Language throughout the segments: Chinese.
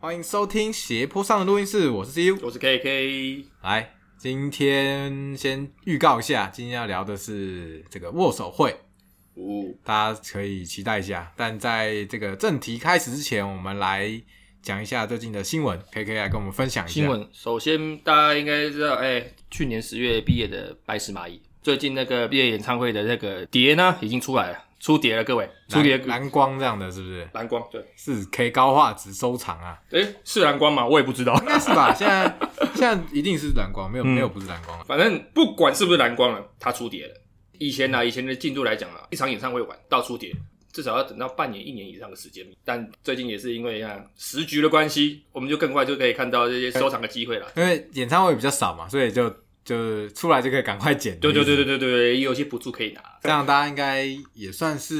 欢迎收听斜坡上的录音室，我是 CU。我是 KK，来，今天先预告一下，今天要聊的是这个握手会，哦，大家可以期待一下。但在这个正题开始之前，我们来讲一下最近的新闻，KK 来跟我们分享一下新。闻首先大家应该知道，哎、去年十月毕业的白石蚂蚁，最近那个毕业演唱会的那个碟呢，已经出来了，出碟了，各位，出碟蓝蓝光这样的，是不是？蓝光，对，四 K 高画质收藏啊，哎、是蓝光吗？我也不知道，应该是吧？现在现在一定是蓝光，没有、嗯没有不是蓝光了。反正不管是不是蓝光了，它出碟了。以前呢、以前的进度来讲啊，一场演唱会完到出碟，至少要等到半年、一年以上的时间。但最近也是因为啊时局的关系，我们就更快就可以看到这些收藏的机会了。因为演唱会比较少嘛，所以就就出来就可以赶快剪。对对对对对对，也有一些补助可以拿。这样大家应该也算是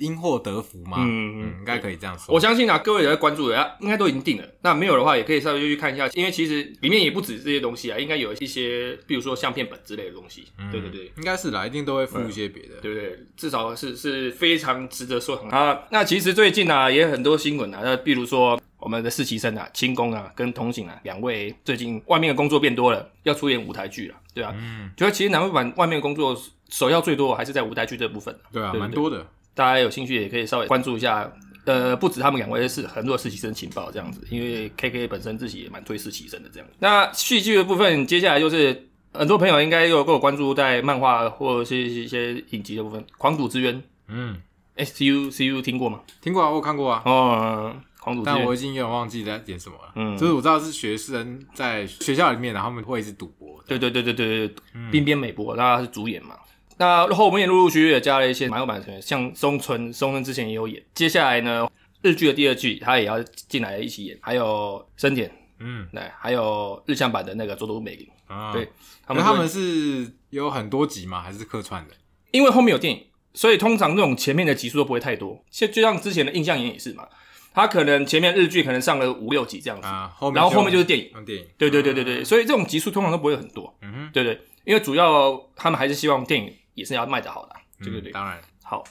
因祸得福嘛。嗯嗯，应该可以这样说。我相信啊，各位有在关注的，啊应该都已经定了。那没有的话，也可以稍微去看一下，因为其实里面也不止这些东西啊，应该有一些，比如说相片本之类的东西。嗯对对对，应该是啦，一定都会附一些别的。对不对？至少是是非常值得收藏啊。那其实最近啊，也有很多新闻啊，那比如说我们的实习生啊、清宫啊跟同行啊两位，最近外面的工作变多了，要出演舞台剧了，对啊。嗯，觉得其实南汇版外面的工作首要最多还是在舞台剧这部分。对啊，对对蛮多的。大家有兴趣也可以稍微关注一下。呃，不止他们两位是很多实习生情报这样子，因为 KK 本身自己也蛮推实习生的这样子。那戏剧的部分，接下来就是很多朋友应该有跟我关注在漫画或者是一些影集的部分，《狂赌之渊》嗯，S U C U 听过吗？听过啊，我有看过啊，哦，狂赌之渊但我已经有点忘记在演什么了。嗯就是我知道是学生在学校里面，然后他们会一直赌博。对对对对对对，嗯冰边美博，那他是主演嘛。那后面陆陆续续也加了一些马友版的成员，像松村，松村之前也有演。接下来呢，日剧的第二季他也要进来一起演，还有深田，嗯对，还有日向版的那个佐佐美玲，啊，对他们他们是有很多集吗？还是客串的？因为后面有电影，所以通常那种前面的集数都不会太多。就就像之前的印象演也是嘛，他可能前面日剧可能上了五六集这样子，啊，后面然后后面就是电影。电影。对对对对对，所以这种集数通常都不会很多，嗯哼，对对，因为主要他们还是希望电影也是要卖的好的啊，对对对。嗯当然，好，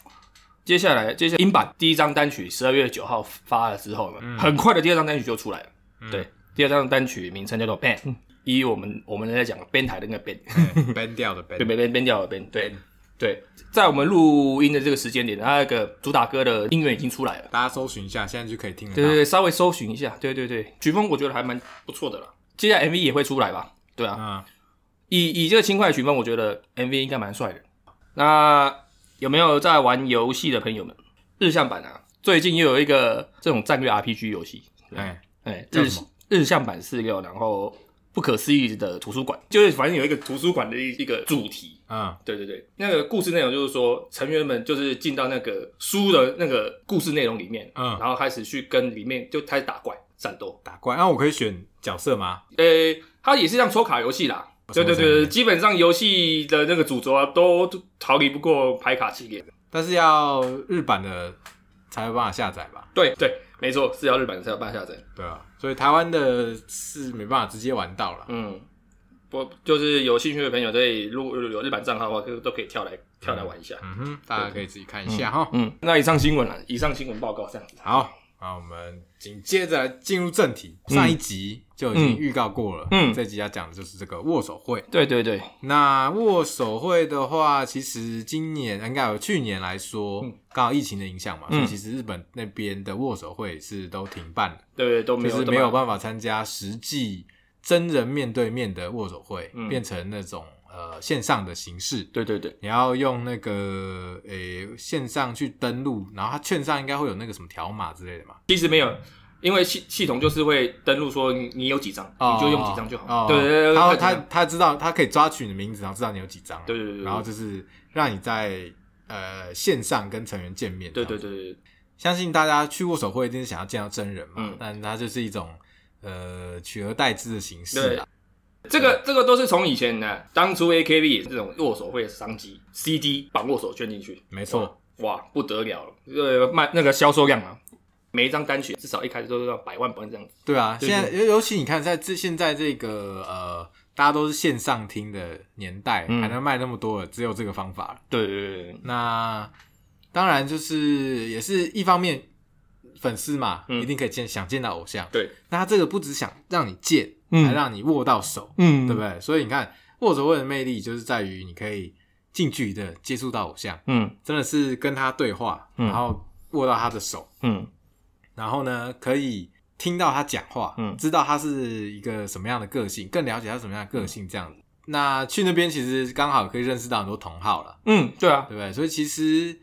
接下来接下来英版第一张单曲十二月九号发了之后呢，嗯很快的第二张单曲就出来了。嗯对，第二张单曲名称叫做 Band，以我们我们在讲编台的那个 Band，嗯 ban 掉的 ban，对编编编掉的 Band，对对，在我们录音的这个时间点，它那个主打歌的音源已经出来了。大家搜寻一下，现在就可以听了。对对对，稍微搜寻一下，对对对，曲风我觉得还蛮不错的了。接下来 MV 也会出来吧？对啊，啊，以以这个轻快的曲风，我觉得 MV 应该蛮帅的。那有没有在玩游戏的朋友们？日向版啊，最近又有一个这种战略 RPG 游戏，哎，哎，日日向版四六，然后不可思议的图书馆，就是反正有一个图书馆的一一个主题。嗯对对对，那个故事内容就是说，成员们就是进到那个书的那个故事内容里面，嗯，然后开始去跟里面就开始打怪战斗。打怪，那我可以选角色吗？呃，它也是像抽卡游戏啦。对对对，对基本上游戏的那个主轴啊，都都逃离不过牌卡系列。但是要日版的才有办法下载吧？对对，没错，是要日版才有办法下载。对啊，所以台湾的是没办法直接玩到了。嗯，不就是有兴趣的朋友，可以如果有日版账号的话，都都可以跳来跳来玩一下。嗯哼，大家可以自己看一下哈。嗯，那以上新闻了，以上新闻报告这样子。好，那我们紧接着进入正题。上一集就已经预告过了，嗯。这集要讲的就是这个握手会。对对对，那握手会的话，其实今年应该有去年来说，嗯。刚好疫情的影响嘛，嗯所以其实日本那边的握手会是都停办了，对对都没有就是没有。办法参加实际真人面对面的握手会，嗯。变成那种呃线上的形式。对对对，你要用那个诶、线上去登录，然后它券上应该会有那个什么条码之类的嘛。其实没有。因为系系统就是会登录说你你有几张，你就用几张就好。哦对对对，然后会他他知道他可以抓取你的名字，然后知道你有几张。对对对对然后就是让你在呃线上跟成员见面。对对，对对，相信大家去握手会一定是想要见到真人嘛，嗯但它就是一种呃取而代之的形式对啦。这个这个都是从以前呢，当初 AKB 也是这种握手会的商机，CD 把握手捐进去，没错，哇，不得了了，呃，卖那个销售量啊，每一张单曲至少一开始都是要百万本这样子。对啊，对现在尤尤其你看，在这现在这个呃，大家都是线上听的年代，嗯。还能卖那么多了，只有这个方法了。对对对对，那当然就是也是一方面，粉丝嘛，嗯。一定可以见想见到偶像。对，那他这个不只想让你见，嗯还让你握到手，嗯。对不对？所以你看握手会的魅力就是在于你可以近距离的接触到偶像，嗯。真的是跟他对话，嗯。然后握到他的手，嗯。然后呢可以听到他讲话，嗯。知道他是一个什么样的个性，更了解他什么样的个性这样子。那去那边其实刚好可以认识到很多同好了，嗯，对啊，对不对？所以其实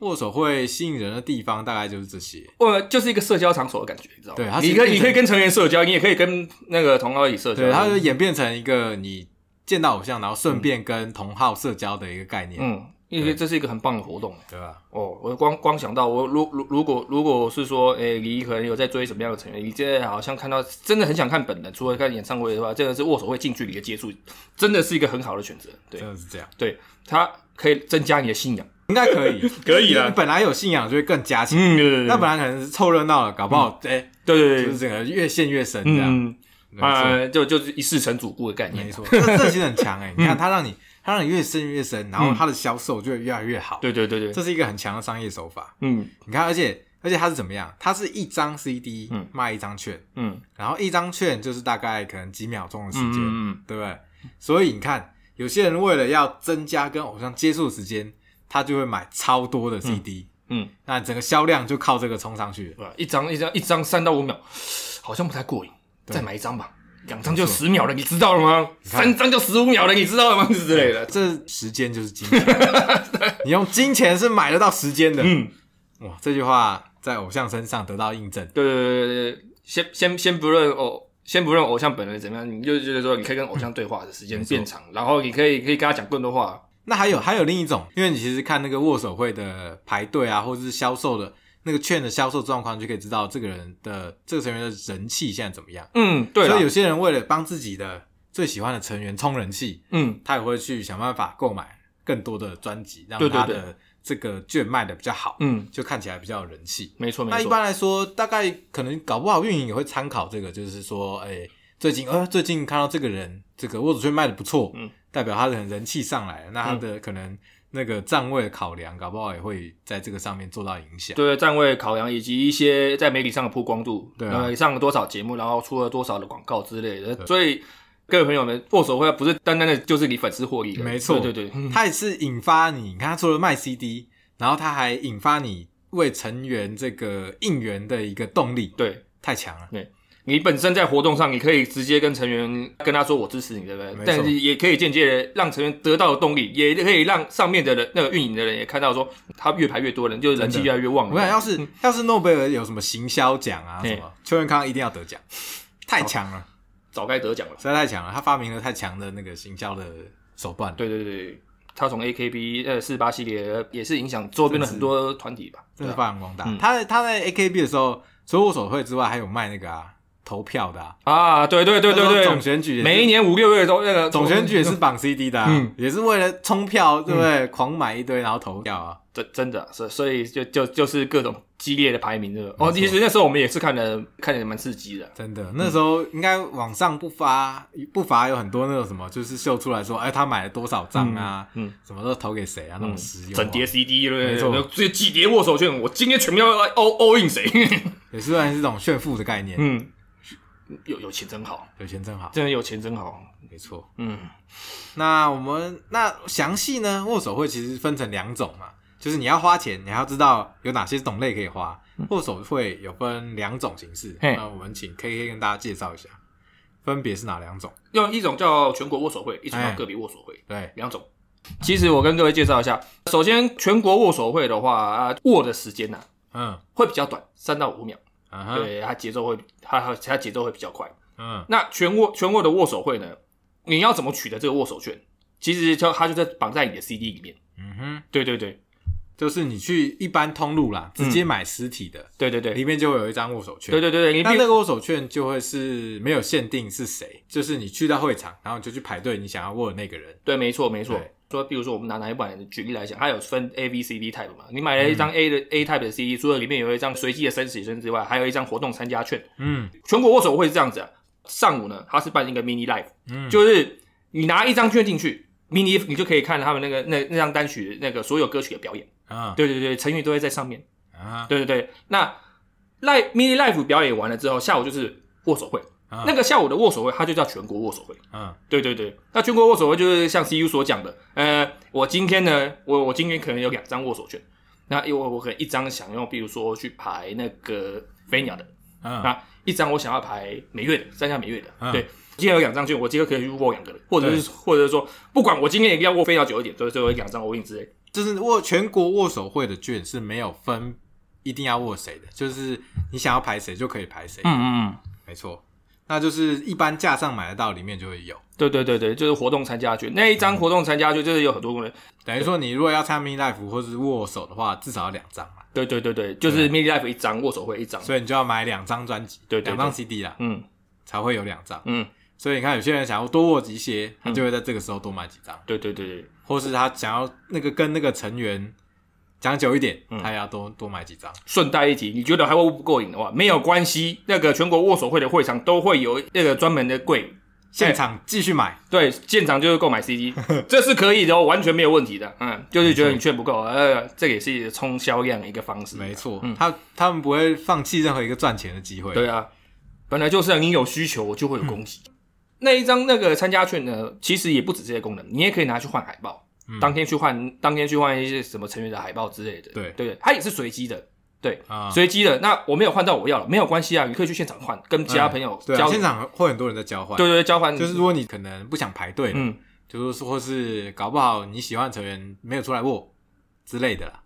握手会吸引人的地方大概就是这些。我就是一个社交场所的感觉，你知道吗？对它你可以你可以跟成员社交，你也可以跟那个同好一起社交。对，它就演变成一个你见到偶像，然后顺便跟同好社交的一个概念，嗯，因为这是一个很棒的活动。对吧？哦，我光光想到我如如如果如果是说，诶、你可能有在追什么样的成员，你现在好像看到真的很想看本人，除了看演唱会的话，真的是握手会近距离的接触，真的是一个很好的选择。对真的是这样，对，它可以增加你的信仰。应该可以，可以啦你本来有信仰就会更加强。嗯，对对那本来可能是凑热闹了，搞不好哎，对对对，就是整个越陷越深这样。啊，就就是一世成主顾的概念。没错，这这其实很强哎。你嗯看它让你，它让你越深越深，然后它的销售就会越来越好。对对对对，这是一个很强的商业手法。嗯你看，而且而且它是怎么样？它是一张 CD 嗯卖一张券，嗯然后一张券就是大概可能几秒钟的时间，嗯嗯对不对？所以你看，有些人为了要增加跟偶像接触的时间，他就会买超多的 CD，、嗯，那整个销量就靠这个冲上去了。对？一张一张一张三到五秒，好像不太过瘾，再买一张吧。两张就十秒了，你知道了吗？三张就十五秒了，你知道了吗？之类的。这时间就是金钱，你用金钱是买得到时间的。嗯，哇，这句话在偶像身上得到印证。对对对对对，先先先不论偶，先不论偶像本人怎么样，你就觉得说你可以跟偶像对话的时间变长，然后你可以可以跟他讲更多话。那还有还有另一种，因为你其实看那个握手会的排队啊，或者是销售的那个券的销售状况，就可以知道这个人的这个成员的人气现在怎么样。嗯，对所以有，些人为了帮自己的最喜欢的成员充人气，嗯他也会去想办法购买更多的专辑，让他的这个券卖的比较好，嗯，就看起来比较有人气。没错没错。那一般来说，大概可能搞不好运营也会参考这个，就是说，哎、最近呃，最近看到这个人这个握手券卖的不错，嗯，代表他的人气上来了，那他的可能那个站位的考量，搞不好也会在这个上面做到影响。对站位考量以及一些在媒体上的曝光度，对啊。呃，上了多少节目，然后出了多少的广告之类的，所以各位朋友们，握手会不是单单的就是你粉丝获利的，没错。对对对，嗯。它也是引发你，你看他除了卖 CD，然后他还引发你为成员这个应援的一个动力，对。太强了。你本身在活动上，你可以直接跟成员跟他说我支持你，对不对？但是也可以间接的让成员得到的动力，也可以让上面的人那个运营的人也看到说他越排越多人，就是人气越来越旺。我想要是、要是诺贝尔有什么行销奖啊什么，邱元康一定要得奖，太强了，早该得奖了。实在太强了，他发明了太强的那个行销的手段。对对对，他从 AKB 呃四八系列也是影响周边的很多团体吧。真的发扬光大。嗯他他在 AKB 的时候，除了握手会之外，还有卖那个啊投票的啊。啊，对对对对对，总选举每一年五六月都那个总选举也是绑 CD 的、啊，嗯也是为了冲票，对不对？狂买一堆然后投票啊。真真的，所所以就就就是各种激烈的排名，这个？哦，其实那时候我们也是看的看的蛮刺激的。真的，那时候应该网上不发不乏有很多那种什么，就是秀出来说，哎，他买了多少张啊，嗯，什么都投给谁啊，那种实用啊、整叠 CD 对不对？没错这几叠握手券，我今天全部要 all all in 谁？也是算是这种炫富的概念。嗯，有有钱真好，有钱真好，真的有钱真好。没错。嗯那我们那详细呢？握手会其实分成两种嘛，就是你要花钱，你还要知道有哪些种类可以花。握手会有分两种形式，那我们请 K K 跟大家介绍一下，分别是哪两种？用一种叫全国握手会，一种哎叫个别握手会，对，两种。其实我跟各位介绍一下，首先全国握手会的话，啊握的时间呢、嗯会比较短，三到五秒，对，它节奏会它它它节奏会比较快。嗯那全握全握的握手会呢，你要怎么取得这个握手券？其实就它就在绑在你的 CD 里面。嗯哼，对对对就是你去一般通路啦，直接买实体的，对对对里面就会有一张握手券。对对对对，那那个握手券就会是没有限定是谁，就是你去到会场，然后你就去排队，你想要握的那个人。对，没错没错对。说，比如说我们拿哪一版举例来讲，它有分 A、B、C、D type 嘛。你买了一张 A 的、A type 的 CD，除了里面有一张随机的生死生之外，还有一张活动参加券。嗯全国握手会是这样子啊，上午呢，它是办一个 mini live，、嗯，就是你拿一张券进去，mini 你就可以看他们那个那那张单曲那个所有歌曲的表演。啊对对对，成语都会在上面。啊，对对对，那 live mini live 表演完了之后，下午就是握手会。嗯那个下午的握手会，它就叫全国握手会。嗯对对对，那全国握手会就是像 CU 所讲的，呃，我今天呢，我我今天可能有两张握手券，那因为我可能一张想用，比如说去排那个飞鸟的，嗯那一张我想要排美月的，三家美月的，嗯对。今天有两张券，我今天可以去握两个人，或者是或者是说，不管我今天也要握飞鸟久一点，所以最后两张我 in 之类。就是握全国握手会的券是没有分一定要握谁的，就是你想要排谁就可以排谁。嗯嗯嗯，没错，那就是一般架上买得到，里面就会有。对对对对，就是活动参加券。那一张活动参加券，就是有很多功能。等于说，你如果要参 mini life 或是握手的话，至少要两张嘛，对对对对，就是 mini life 一张，握手会一张。所以你就要买两张专辑，对对对。两张 CD 啦，嗯。才会有两张。嗯，所以你看，有些人想要多握几些，他就会在这个时候多买几张，对对对对，或是他想要那个跟那个成员讲久一点，嗯他也要多多买几张。顺带一提，你觉得还握不过瘾的话，没有关系，那个全国握手会的会场都会有那个专门的柜，现场继续买，对，现场就是购买 CD，这是可以的哦，完全没有问题的。嗯，就是觉得你券不够，呃，这个也是冲销量的一个方式。没错，嗯他他们不会放弃任何一个赚钱的机会。对啊，本来就是你有需求就会有供给。那一张那个参加券呢，其实也不止这些功能，你也可以拿去换海报，当天去换，当天去换一些什么成员的海报之类的。对对，它也是随机的，对，啊，随机的。那我没有换到我要了，没有关系啊，你可以去现场换，跟其他朋友交。现场会很多人在交换。对对对，交换就是如果你可能不想排队，嗯，就是或是搞不好你喜欢的成员没有出来过之类的啦，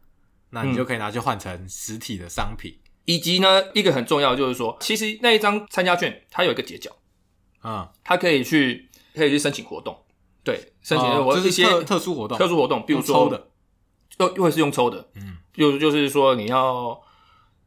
那你就可以拿去换成实体的商品。以及呢，一个很重要的就是说，其实那一张参加券它有一个结角，啊，它可以去可以去申请活动，对，申请我一些特特殊活动，特殊活动，比如说抽的，又又会是用抽的，嗯，就就是说你要，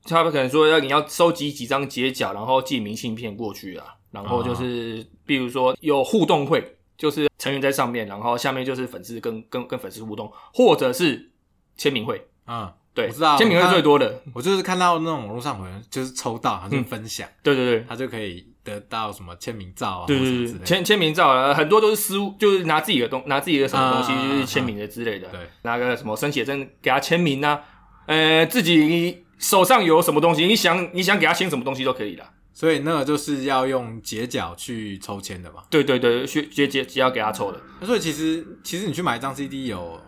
他们可能说要你要收集几张截角，然后寄明信片过去啊，然后就是、比如说有互动会，就是成员在上面，然后下面就是粉丝跟跟跟粉丝互动，或者是签名会，嗯，对，我知道签名会最多的，我就是看到那种网络上有人就是抽到，他就分享，对对对。他就可以得到什么签名照啊，对对对，签签名照啊，很多都是私物，就是拿自己的东，拿自己的什么东西，啊就是签名的之类的。对，拿个什么生写证给他签名啊，呃，自己手上有什么东西，你想你想给他签什么东西都可以的。所以那个就是要用截角去抽签的嘛。对对对，学直接只要给他抽的。所以其实其实你去买一张 CD 有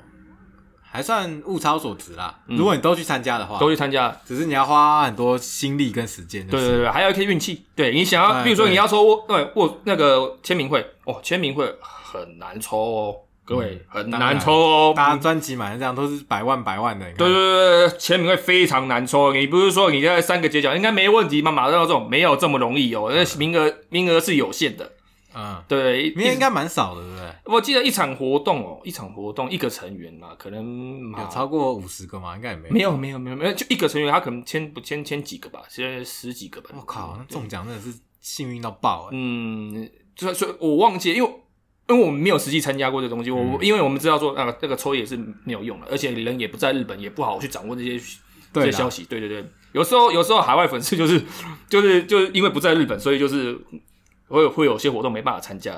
还算物超所值啦。如果你都去参加的话，嗯都去参加。只是你要花很多心力跟时间。就是对对对，还有一些运气。对你想要，比如说你要抽握对握那个签名会哦，签名会很难抽哦，各位很难抽哦。大家专辑买的这样都是百万百万的，对对对对，签名会非常难抽。你不是说你在三个街角应该没问题吗？马上要这种没有这么容易哦，那名额名额是有限的。嗯，对，明天应该蛮少的，对不对？我记得一场活动哦，一场活动一个成员嘛，可能有超过五十个吗？应该也没有。没有没有没有没有，就一个成员他可能签不签签几个吧，现在十几个吧。我靠，那中奖真的是幸运到爆哎！嗯，就是所以我忘记了，因为因为我们没有实际参加过这东西，我、嗯因为我们知道说那个那个抽也是没有用的，而且人也不在日本，也不好去掌握这些这对消息。对对对，有时候有时候海外粉丝就是就是就是因为不在日本，所以就是会有会有些活动没办法参加。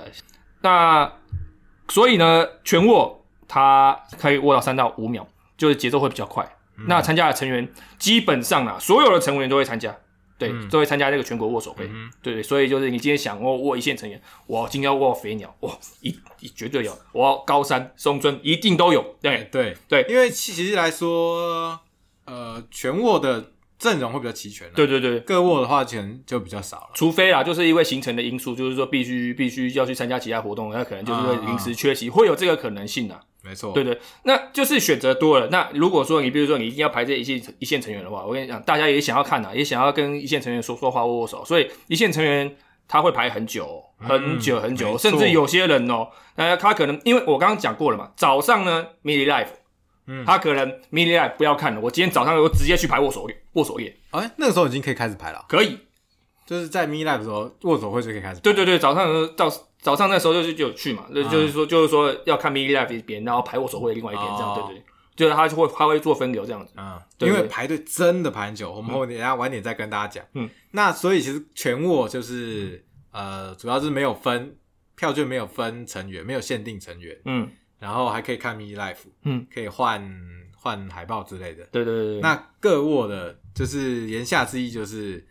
那所以呢，全握它可以握到三到五秒，就是节奏会比较快。嗯那参加的成员基本上啊，所有的成员都会参加，对，嗯都会参加这个全国握手会。嗯对对，所以就是你今天想握握一线成员，我今天要握肥鸟，哇，一一绝对有，我要高山、松村一定都有。对对对因为其实来说，呃，全握的阵容会比较齐全啦，对对对，各握的话可能就比较少了。除非啦，就是因为行程的因素，就是说必须必须要去参加其他活动，那可能就是会啊临时缺席，会有这个可能性的。没错，对对，那就是选择多了。那如果说你比如说你一定要排这一线一线成员的话，我跟你讲，大家也想要看啊，也想要跟一线成员说说话、握握手，所以一线成员他会排很久、很久、很久，甚至有些人哦，呃，他可能因为我刚刚讲过了嘛，早上呢 mini life，嗯。他可能 mini live 不要看了，我今天早上我直接去排握手握手页，哎，那个时候已经可以开始排了，可以。就是在 m i Live 的时候，握手会就可以开始排。对对对，早上的时候早早上那时候就是就有去嘛，就啊。就是说就是说要看 mini live 一边，然后排握手会另外一边，这样哦对对，对。就是他就会他会做分流这样子。嗯，对对因为排队真的排很久，我们后等一下晚点再跟大家讲。嗯，那所以其实全握就是呃，主要是没有分票券，没有分成员，没有限定成员，嗯然后还可以看 Me life，嗯，可以换换海报之类的。对对对对，那各握的，就是言下之意就是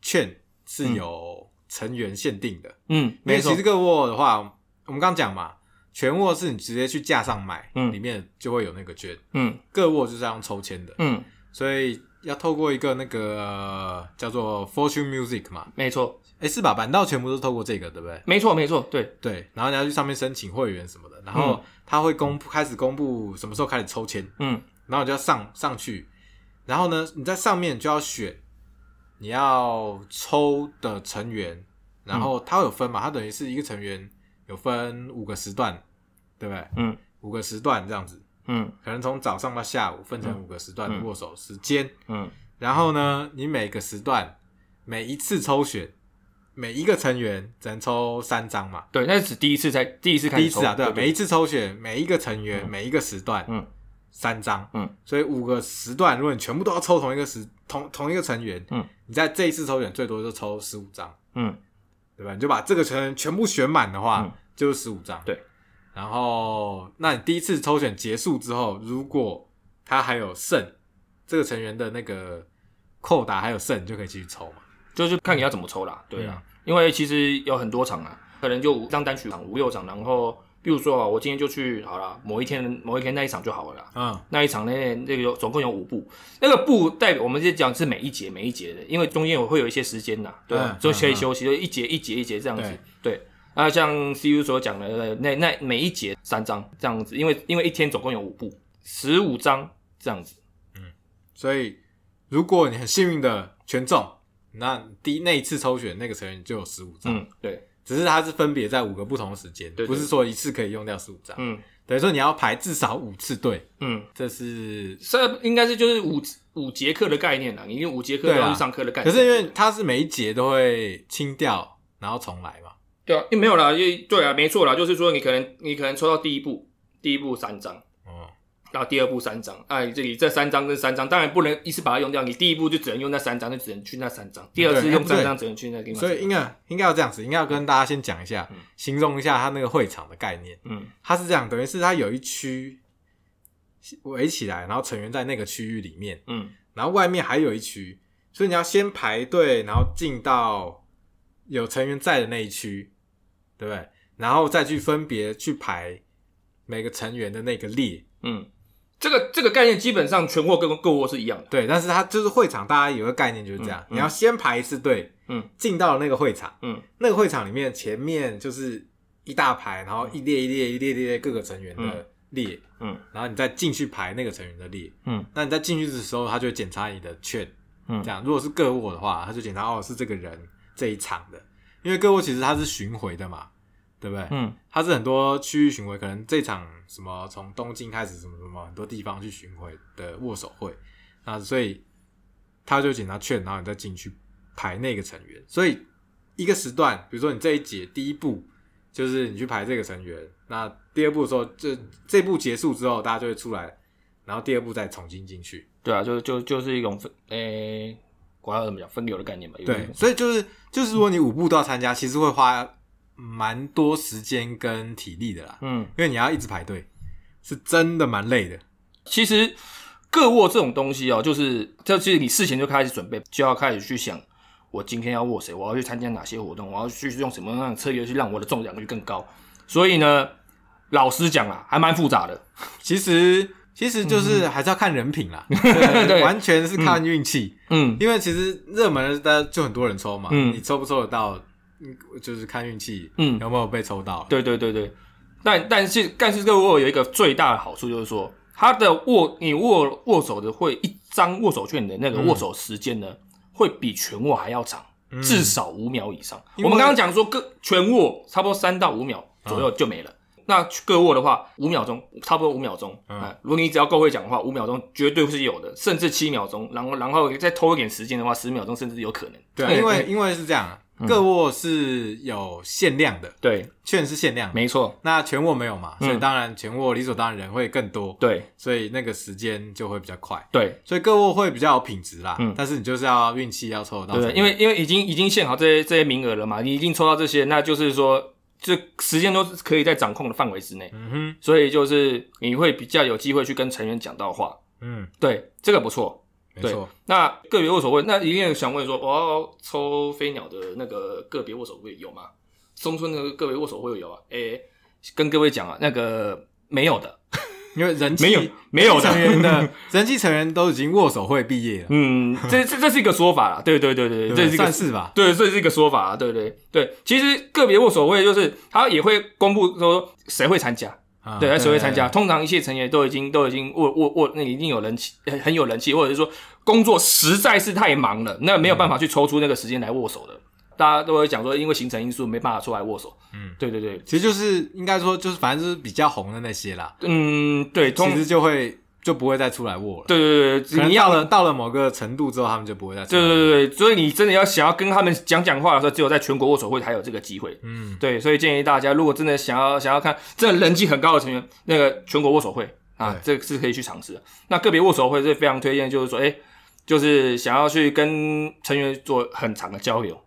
券是有成员限定的。嗯，因没错。其实，各握的话，我们刚刚讲嘛，全握是你直接去架上买，嗯。里面就会有那个券。嗯。各握就是要用抽签的，嗯，所以要透过一个那个、呃叫做 Fortune Music 嘛，没错，诶，是吧？板道全部都是透过这个，对不对？没错没错，对，对，然后你要去上面申请会员什么的，然后他会公布开始公布什么时候开始抽签，嗯。然后你就要上上去，然后呢，你在上面就要选你要抽的成员，然后他会有分嘛，他等于是一个成员有分五个时段，对不对？嗯。五个时段这样子，嗯。可能从早上到下午分成五个时段的握手时间，嗯。然后呢，你每个时段每一次抽选，每一个成员只能抽三张嘛。对，那是指第一次才第一次开始抽第一次啊，对每一次抽选，每一个成员，每一个时段，嗯，三张，嗯，所以五个时段，如果你全部都要抽同一个时同同一个成员，嗯，你在这一次抽选最多就抽十五张，嗯。对吧？你就把这个成员全部选满的话，嗯。就是十五张，对。然后，那你第一次抽选结束之后，如果他还有剩，这个成员的那个扣打还有剩，你就可以继续抽嘛。就是看你要怎么抽啦，对嗯。啊，因为其实有很多场啊，可能就五张单曲场、五六场，然后比如说啊，我今天就去好了，某一天某一天那一场就好了啦。嗯，那一场呢，那个有总共有五步，那个步代表我们是讲是每一节每一节的，因为中间有会有一些时间呐，对？就可以休息，就一节一节一节这样子，对。啊，像 CU 所讲的，呃那那每一节三张这样子，因为因为一天总共有五步，十五张这样子，嗯。所以如果你很幸运的全中，那第那一次抽选那个成员就有十五张，嗯，对，只是它是分别在五个不同的时间，对对不是说一次可以用掉十五张。嗯等于说你要排至少五次队，嗯，这是。这应该是就是五五节课的概念啦，因为五节课都要去上课的概念。可是因为它是每一节都会清掉，然后重来嘛。对啊，因为没有啦，因为对啊，没错啦，就是说你可能你可能抽到第一步，第一步三张，哦，然后第二步三张，哎，这里这三张跟三张，当然不能一次把它用掉，你第一步就只能用那三张，就只能去那三张，第二次用三张只能去那个地方。所以应该应该要这样子，应该要跟大家先讲一下，形容一下它那个会场的概念。嗯它是这样，等于是它有一区围起来，然后成员在那个区域里面，嗯然后外面还有一区，所以你要先排队，然后进到有成员在的那一区，对不对？然后再去分别去排每个成员的那个列，嗯，这个这个概念基本上全货跟购物是一样的。对。但是它就是会场，大家有个概念就是这样，嗯嗯。你要先排一次队，嗯，进到那个会场，嗯。那个会场里面前面就是一大排，然后一列一列一列一列各个成员的列，嗯。然后你再进去排那个成员的列，嗯。那你在进去的时候，他就会检查你的券，嗯。这样。如果是个卧的话，他就检查哦是这个人这一场的，因为个卧其实它是巡回的嘛，对不对？嗯它是很多区域巡回，可能这场什么从东京开始什么什么很多地方去巡回的握手会，那所以他就检查券，然后你再进去排那个成员。所以一个时段，比如说你这一节第一步就是你去排这个成员，那第二步的时候，这这步结束之后，大家就会出来，然后第二步再重新进去。对啊，就就就是一种分，诶、管它怎么讲，分流的概念吧。有对，所以就是就是如果你五步都要参加，其实会花蛮多时间跟体力的啦，嗯，因为你要一直排队，是真的蛮累的。其实各握这种东西哦，就是这就是你事前就开始准备，就要开始去想，我今天要握谁，我要去参加哪些活动，我要去用什么样的策略去让我的中奖率更高。所以呢，老实讲啊，还蛮复杂的。其实其实就是还是要看人品啦，对对完全是看运气。嗯因为其实热门的大家就很多人抽嘛，嗯你抽不抽得到，嗯就是看运气，嗯有没有被抽到。对对对对，但但是但是这个握有一个最大的好处就是说，它的握你握握手的会一张握手券的那个握手时间呢，会比全握还要长，至少五秒以上。我们刚刚讲说各全握差不多三到五秒左右就没了。那各握的话，五秒钟，差不多五秒钟。嗯啊，如果你只要够会讲的话，五秒钟绝对是有的，甚至七秒钟。然后，然后再拖一点时间的话，十秒钟甚至有可能。对啊，因为因为是这样，各握是有限量的，对，券是限量的，没错，那全握没有嘛，嗯。所以当然全握理所当然人会更多，对。所以那个时间就会比较快，对。所以各握会比较有品质啦。嗯。但是你就是要运气要抽得到对，因为因为已经已经限好这些这些名额了嘛，你已经抽到这些，那就是说这时间都是可以在掌控的范围之内，嗯哼，所以就是你会比较有机会去跟成员讲到话。嗯，对，这个不错。没错，那个别握手会，那一定想问说，我要抽飞鸟的那个个别握手会有吗？松村的个别握手会有啊？诶、跟各位讲啊，那个没有的，因为人气没有没有的成员的 人气成员都已经握手会毕业了，嗯，这这这是一个说法啦，对对对对，对不对这是一个算是吧？对，这是一个说法啊，对对对。其实个别握手会就是他也会公布说谁会参加，啊对，谁会参加。通常一些成员都已经都已经握握握，那一定有人气，很很有人气，或者是说工作实在是太忙了，那没有办法去抽出那个时间来握手的。大家都会讲说，因为行程因素没办法出来握手。嗯，对对对，其实就是应该说，就是反正就是比较红的那些啦，嗯，对，通其实就会就不会再出来握了。对对对对，可能你要到了到了某个程度之后，他们就不会再出对来。对对对，所以你真的要想要跟他们讲讲话的时候，只有在全国握手会才有这个机会。嗯，对，所以建议大家，如果真的想要想要看真的人气很高的成员，那个全国握手会啊，这个是可以去尝试的。那个别握手会是非常推荐，就是说，哎、就是想要去跟成员做很长的交流，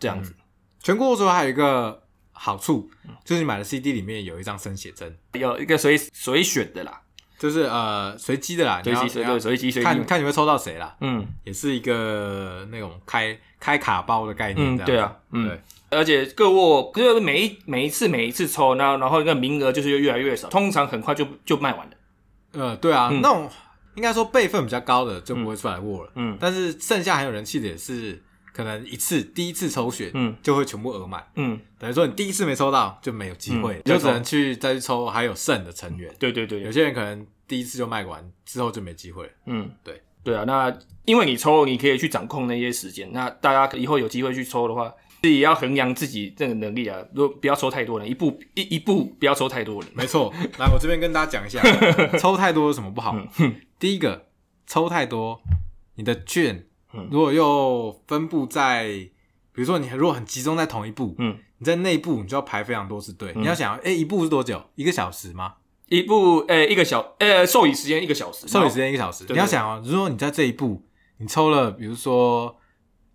这样子。全国握手会还有一个好处，嗯就是你买的 CD 里面有一张生写真，有一个随随选的啦，就是呃随机的啦，随机随机随机。看看你会抽到谁啦，嗯。也是一个那种开开卡包的概念。嗯，对啊，嗯。对，而且各握就是每一每一次每一次抽，然后然后那个名额就是越来越少，通常很快就就卖完了。呃，对啊，嗯。那种应该说辈分比较高的就不会出来握了，嗯。但是剩下很有人气的也是可能一次第一次抽选，嗯就会全部额满，嗯，等于说你第一次没抽到就没有机会，嗯你就只能去再去抽还有剩的成员。对对对对有，些人可能第一次就卖完，之后就没机会了。嗯，对对啊，那因为你抽，你可以去掌控那些时间。那大家以后有机会去抽的话，自己要衡量自己这个能力啊，如果不要抽太多人，一步一一步不要抽太多人。没错，来我这边跟大家讲一下，抽太多有什么不好？嗯第一个，抽太多，你的券嗯如果又分布在，比如说你如果很集中在同一步，嗯，你在内部你就要排非常多次队。你要想，哎、一步是多久？一个小时吗？一步呃一个小呃授予时间一个小时，授予时间一个小时。你要想哦，如果你在这一步，你抽了，比如说，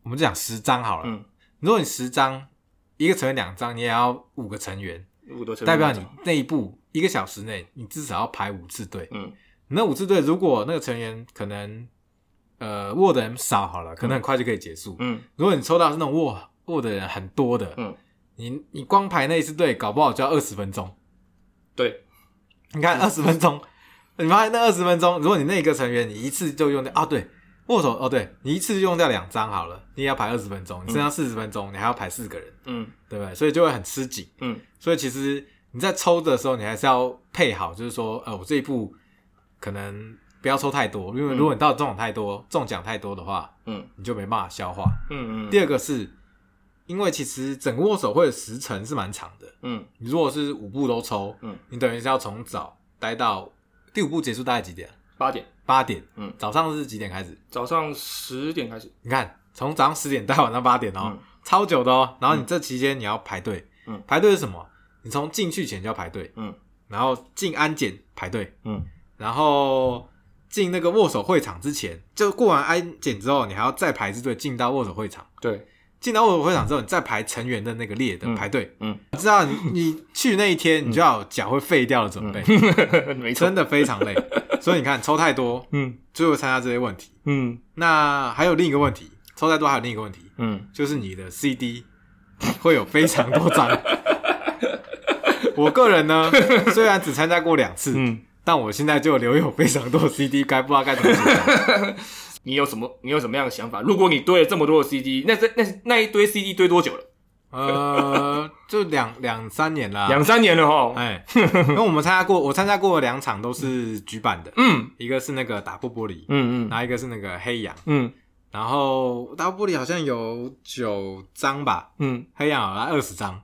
我们就讲十张好了。嗯如果你十张，一个成员两张，你也要五个成员，五多成代表你那一步一个小时内，你至少要排五次队。嗯你那五次队，如果那个成员可能呃握的人少好了，可能很快就可以结束。嗯如果你抽到是那种握握的人很多的，嗯，你你光排那一次队，搞不好就要二十分钟。对，你看二十分钟，你发现那二十分钟，如果你那一个成员你一次就用掉啊，对，握手哦，对你一次就用掉两张好了，你也要排二十分钟，你剩下四十分钟，你还要排四个人，嗯对不对？所以就会很吃紧。嗯所以其实你在抽的时候，你还是要配好，就是说，呃，我这一步可能不要抽太多，因为如果你到中奖太多、中奖太多的话，嗯你就没办法消化。嗯嗯第二个是，因为其实整个握手会的时程是蛮长的，嗯你如果是五步都抽，嗯，你等于是要从早待到第五步结束，大概几点？八点，八点。嗯，早上是几点开始？早上十点开始。你看，从早上十点到晚上八点哦，嗯超久的哦。然后你这期间你要排队，嗯排队是什么？你从进去前就要排队，嗯然后进安检排队，嗯然后进那个握手会场之前，就过完安检之后，你还要再排一次队进到握手会场。对，进到握手会场之后，你再排成员的那个列的嗯排队。嗯，你知道你你去那一天，你就要有脚会废掉的准备，没错真。的非常累。所以你看，抽太多嗯就会参加这些问题。嗯那还有另一个问题，抽太多还有另一个问题，嗯，就是你的 CD 会有非常多张。我个人呢，虽然只参加过两次，嗯，但我现在就留有非常多的 CD，该不知道该怎么写。你有什么你有什么样的想法？如果你堆了这么多的 CD，那这那那一堆 CD 堆多久了？呃，就两两三年啦。两三年了哈。哎，因为我们参加过，我参加过两场都是举办的，嗯一个是那个打破玻璃，嗯嗯然后一个是那个黑羊，嗯然后打破玻璃好像有九张吧，嗯，黑羊好像二十张，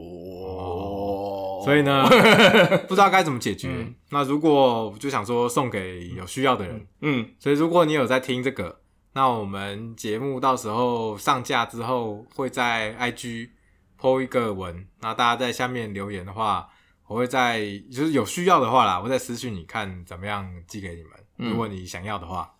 哦。所以呢，不知道该怎么解决。嗯。那如果我就想说送给有需要的人，嗯。所以如果你有在听这个，那我们节目到时候上架之后会在 IG po 一个文，那大家在下面留言的话，我会在就是有需要的话啦，我会在私讯你看怎么样寄给你们。嗯。如果你想要的话，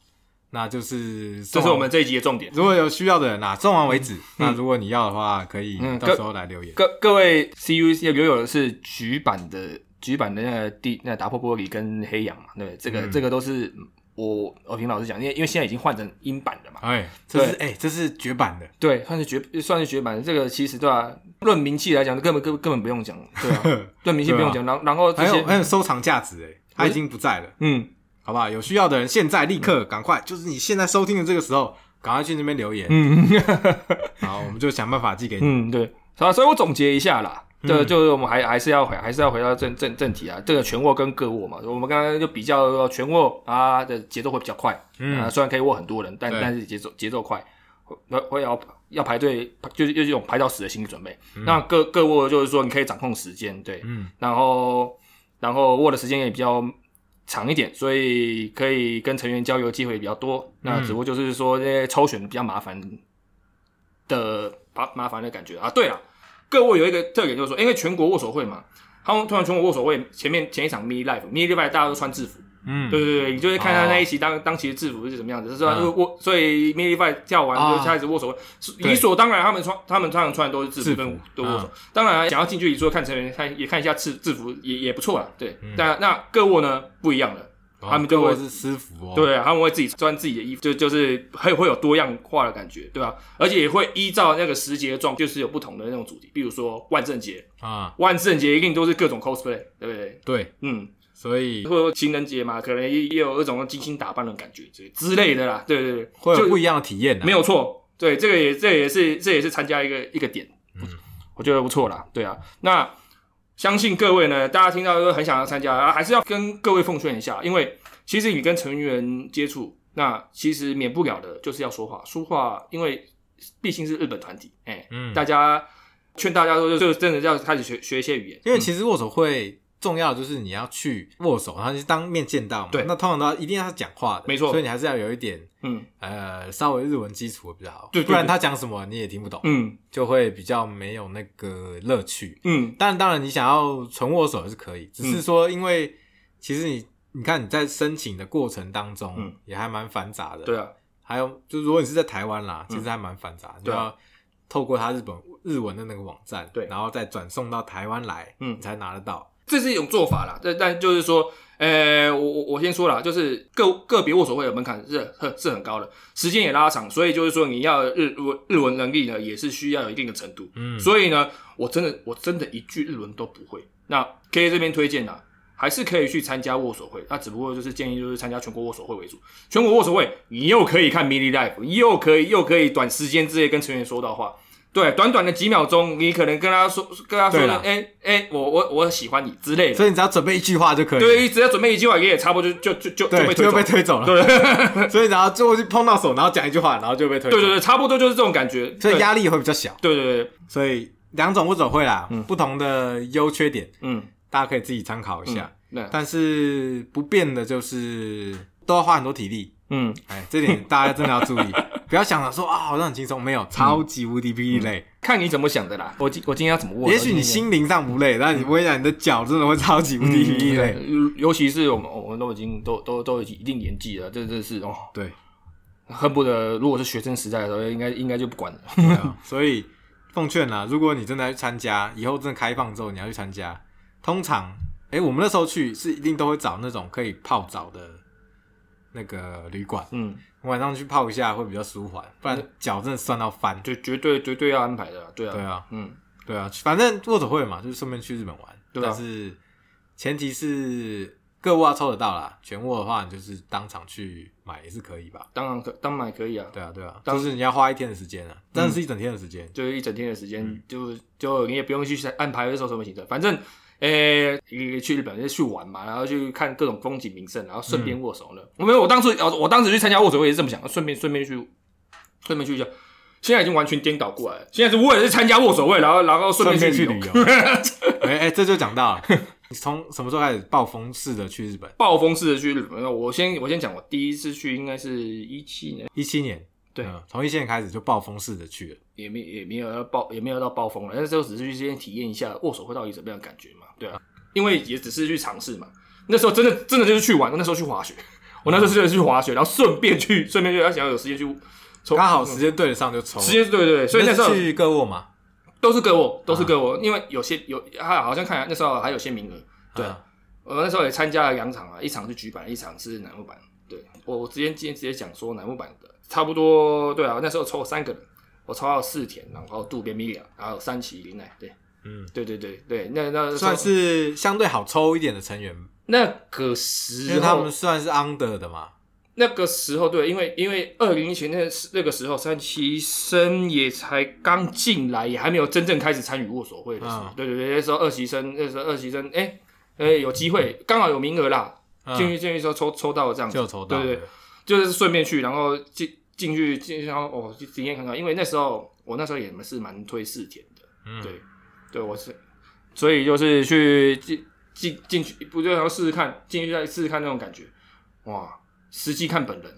那就是这是我们这一集的重点。如果有需要的人啊，送完为止。那如果你要的话，可以嗯到时候来留言。各各位 CU 留有的是局版的局版的那个地那个打破玻璃跟黑羊嘛，对，这个、嗯这个都是我我凭老师讲，因为因为现在已经换成英版的嘛，哎，这是哎，这是绝版的，对，算是绝算是绝版的。这个其实对吧、论名气来讲，根本根本根本不用讲，对啊，论名气不用讲。然后然后这还有些还有收藏价值哎，它已经不在了，嗯，好不好？有需要的人现在立刻赶快，就是你现在收听的这个时候，赶快去那边留言，嗯 好，我们就想办法寄给你。嗯，对，好，所以我总结一下啦。嗯。这就是我们还还是要回还是要回到正正正题啊，这个全握跟个握嘛，我们刚刚就比较说全握啊的节奏会比较快，嗯。啊，虽然可以握很多人，但但是节奏节奏快，会会要要排队，就是就是一种排到死的心理准备。嗯。那各各握就是说你可以掌控时间，对，嗯。然后然后握的时间也比较长一点，所以可以跟成员交流的机会比较多。那嗯只不过就是说这些抽选比较麻烦的麻麻烦的感觉啊。对了，各位有一个特点就是说，因为全国握手会嘛，他们突然全国握手会前面前一场 mini life，mini life 大家都穿制服，嗯，对对对，你就会看他那一期当、当期的制服是什么样子，是吧？握，所以 mini fight 跳完啊。就开始握手理所当然，他们穿他们通常穿的都是制制服。服跟都握手。嗯当然，想要近距离说看成员，看也看一下制制服也也不错啦，对。嗯。但那各握呢不一样了，哦他们就会各位是私服哦，，对，他们会自己穿自己的衣服，就就是会会有多样化的感觉，对吧？而且也会依照那个时节的状，就是有不同的那种主题，比如说万圣节，啊，万圣节一定都是各种 cosplay，对不对？对，嗯，所以或者情人节嘛，可能也也有一种精心打扮的感觉之之类的啦。对对对，会有不一样的体验的，没有错。对，这个也这也是这也是参加一个一个点，嗯我觉得不错啦。对啊，那相信各位呢，大家听到都很想要参加，啊还是要跟各位奉劝一下，因为其实你跟成员接触，那其实免不了的就是要说话，说话，因为毕竟是日本团体，哎、嗯大家劝大家说，就真的要开始学学一些语言，因为其实握手会重要的就是你要去握手，然后你当面见到嘛。对。那通常都要一定要是讲话的，没错。所以你还是要有一点嗯。呃稍微日文基础会比较好，对对不然他讲什么你也听不懂，嗯。就会比较没有那个乐趣。嗯，当然，当然你想要纯握手也是可以，只是说因为其实你你看你在申请的过程当中嗯。也还蛮繁杂的，对啊，还有就是如果你是在台湾啦，其实还蛮繁杂，你要透过他日本日文的那个网站，对。然后再转送到台湾来，嗯。你才拿得到。这是一种做法啦，但但就是说，呃，我我我先说啦，就是个个别握手会的门槛是很是很高的，时间也拉长，所以就是说你要日日文日文能力呢，也是需要有一定的程度。嗯，所以呢，我真的我真的一句日文都不会。那 K 这边推荐啦，还是可以去参加握手会，那只不过就是建议就是参加全国握手会为主。全国握手会，你又可以看 mini life，又可以又可以短时间之内跟成员说到话。对，短短的几秒钟，你可能跟他说，跟他说对啦，哎哎、我我我喜欢你之类的。所以你只要准备一句话就可以，对，只要准备一句话，也差不多就就就就对，被推走就被。推走了。对 所以然后最后就碰到手，然后讲一句话，然后就被推走。对对对，差不多就是这种感觉。所以压力也会比较小。对对对，所以两种物种会啦，不同的优缺点，嗯，大家可以自己参考一下。那但是不变的就是都要花很多体力，嗯，哎，这点大家真的要注意，不要想着说啊好像很轻松，没有，超级无敌霹雳累。看你怎么想的啦。我今我今天要怎么握？也许你心灵上不累，但你我跟你讲，你的脚真的会超级无敌霹雳累。嗯尤其是我们我们都已经都都都已经一定年纪了，这这是哦，对，恨不得如果是学生时代的时候，应该应该就不管了。所以奉劝啦，如果你真的要去参加，以后真的开放之后你要去参加，通常，哎、我们那时候去是一定都会找那种可以泡澡的那个旅馆，嗯，晚上去泡一下会比较舒缓，不然脚真的酸到翻。就绝对绝对要安排的啦，对啊，对啊，嗯，对啊，反正握手会嘛，就是顺便去日本玩，对啊。但是前提是各握要抽得到啦，全握的话你就是当场去买也是可以吧？当然可当然可以啊，对啊，对啊，当就是你要花一天的时间啊，真的是一整天的时间。就是一整天的时嗯。间，就就你也不用去安排说什么行程，反正。诶、你去日本就是去玩嘛，然后去看各种风景名胜，然后顺便握手呢。我没有，我当初呃，我当时去参加握手会也是这么想的，顺便顺便去，顺便去一下。现在已经完全颠倒过来了，现在是我也是参加握手会，然后然后顺便去旅。游，哎、哎、这就讲到了，你从什么时候开始暴风式的去日本？暴风式的去日本，我先我先讲，我第一次去应该是一七年，一七年，对嗯从一线开始就暴风式的去了。也没也没有要暴也没有到暴风了，但是就只是去先体验一下握手会到底怎么样的感觉嘛，对啊，因为也只是去尝试嘛。那时候真的真的就是去玩，那时候去滑雪，我那时候是去滑雪，然后顺便去顺便就，要想要有时间去抽，刚好时间对得上就抽。时间对对对，所以那时候去各沃嘛，都是给我，都是给我，因为有些有，还好像看那时候还有些名额。对，啊我那时候也参加了两场啊，一场是举板，一场是楠木板。对我，我直接今天直接讲说楠木板的，差不多对啊，那时候抽了三个人，我抽到四田，然后渡边米良，然后三崎林奈，对，嗯，对对对对，那那算是相对好抽一点的成员，那个时候，因为他们算是 under 的嘛。那个时候对，因为因为二零一前那那个时候，三崎生也才刚进来，也还没有真正开始参与握手会的时候。嗯。对对对，那时候二期生，那时候二期生，哎、呃，有机会，刚好有名额啦，嗯。进去进去之后抽抽到了这样子，就抽到，对对对，就是顺便去，然后进进去进去，然后哦，就体验看看，因为那时候我那时候也是蛮推四田的，嗯，对，对我是，所以就是去进进进去，不就要试试看，进去再试试看那种感觉，哇，实际看本人，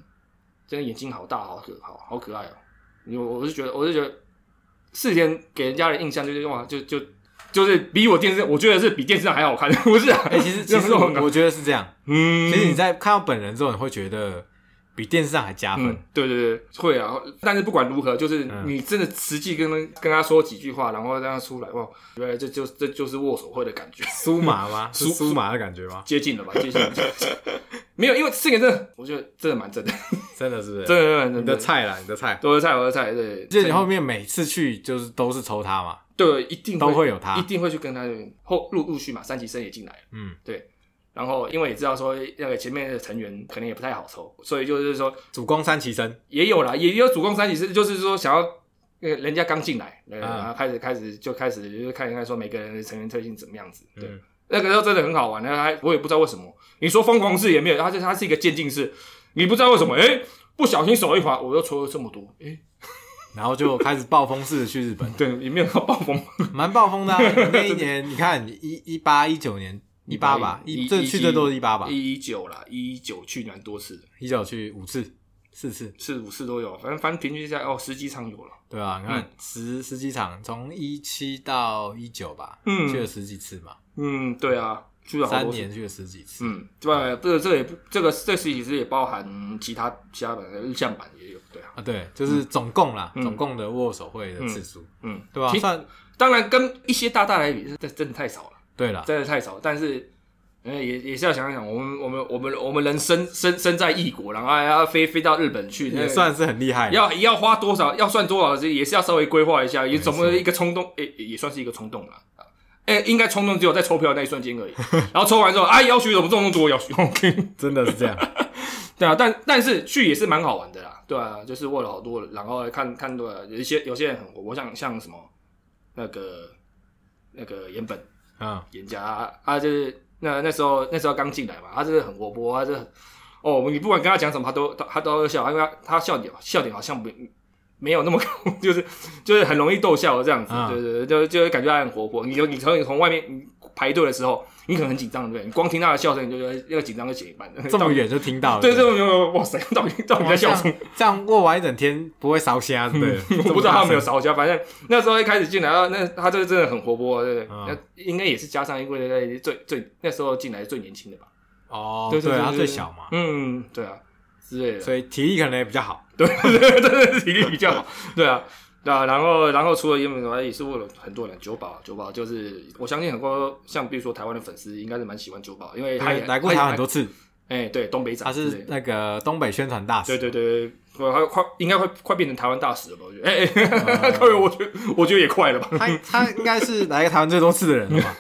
真的眼睛好大，好可好好可爱哦、因为我我是觉得，我是觉得四田给人家的印象就是哇，就就 就是比我电视，我觉得是比电视上还好看，不是、啊？哎、其实其实我我觉得是这样，嗯，其实你在看到本人之后，你会觉得比电视上还加分。嗯，对对对，会啊。但是不管如何，就是嗯你真的实际跟他跟他说几句话，然后让他出来，哇，原来这就这就是握手会的感觉，苏麻吗？是苏苏麻的感觉吗？接近了吧？接近了。没有，因为这个真的，我觉得真的蛮真的，真的是不是？真的真的真你的菜啦，你的菜。我的菜，我的菜，对，就是你后面每次去就是都是抽他嘛，对一定都会有他一定会去跟他后陆陆续嘛，三级生也进来了，嗯，对。然后因为也知道说那个前面的成员可能也不太好抽，所以就是说主攻三旗生，也有啦，也有主攻三级是，就是说想要，呃，人家刚进来，然后开始开始就开始就是看一看说每个人的成员特性怎么样子，对，嗯。那个时候真的很好玩，那还我也不知道为什么，你说疯狂式也没有，它是它是一个渐进式，你不知道为什么，哎、不小心手一滑，我又抽了这么多，哎、然后就开始暴风式的去日本，对，也没有到暴风，蛮暴风的、啊。那一年你看一一八一九年一八吧，一一这去最多是一八吧，一九啦，一九去蛮多次的，一九去五次四次，四五次都有，反正反正平均下来哦十几场有了，对啊、你看十十几场，从一七到一九吧，嗯。去了十几次嘛，嗯，对啊，去了三年去了十几次，嗯，对吧？这个这个也不，这个这十几次也包含其他其他版的日向版也有，对啊，啊，对，就是总共啦，嗯。总共的握手会的次数，嗯，对吧、其算当然跟一些大大来比，这真的太少了，对了，真的太少。但是，呃，也也是要想一想，我们我们我们我们人身身身在异国，然后还要飞飞到日本去，那也算是很厉害。要要花多少，要算多少，这也是要稍微规划一下，也总不能一个冲动，诶、也算是一个冲动了。哎、应该冲动只有在抽票那一瞬间而已，然后抽完之后，哎，要许怎么这么多要许？OK，真的是这样。对啊，但但是去也是蛮好玩的啦，对啊，就是握了好多人，然后看看多了，有一些有些人很活，我想像什么那个那个岩本嗯，人家啊，他就是那那时候那时候刚进来嘛，他就是很活泼，他是哦，你不管跟他讲什么，他都他他都会笑，因为他他笑点笑点好像没没有那么高，就是就是很容易逗笑的这样子，嗯对对对，就就会感觉他很活泼。你有你从你从外面你排队的时候，你可能很紧张，对不对？你光听他的笑声，你就觉得那个紧张就减一半。这么远就听到了，对，这么远，哇塞，到底到底在笑什么？这样握完一整天不会烧瞎，对不对？我不知道他有没有烧。瞎，反正那时候一开始进来，啊那他这个真的很活泼，对不对？嗯那应该也是加上因为最最那时候进来最年轻的吧？哦，对对，他最小嘛，嗯，对啊，之类的，所以体力可能也比较好。对对对，真的是体力比较好，对啊。对啊，然后然后除了英文以外，也是为了很多人九保，九保就是我相信很多像比如说台湾的粉丝应该是蛮喜欢九保，因为他也来过台湾很多，次，哎，对东北展他是那个东北宣传大使。对对对对，我还快应该会快变成台湾大使了吧？我觉得，哎我觉得我觉得也快了吧？他他应该是来台湾最多次的人了吧？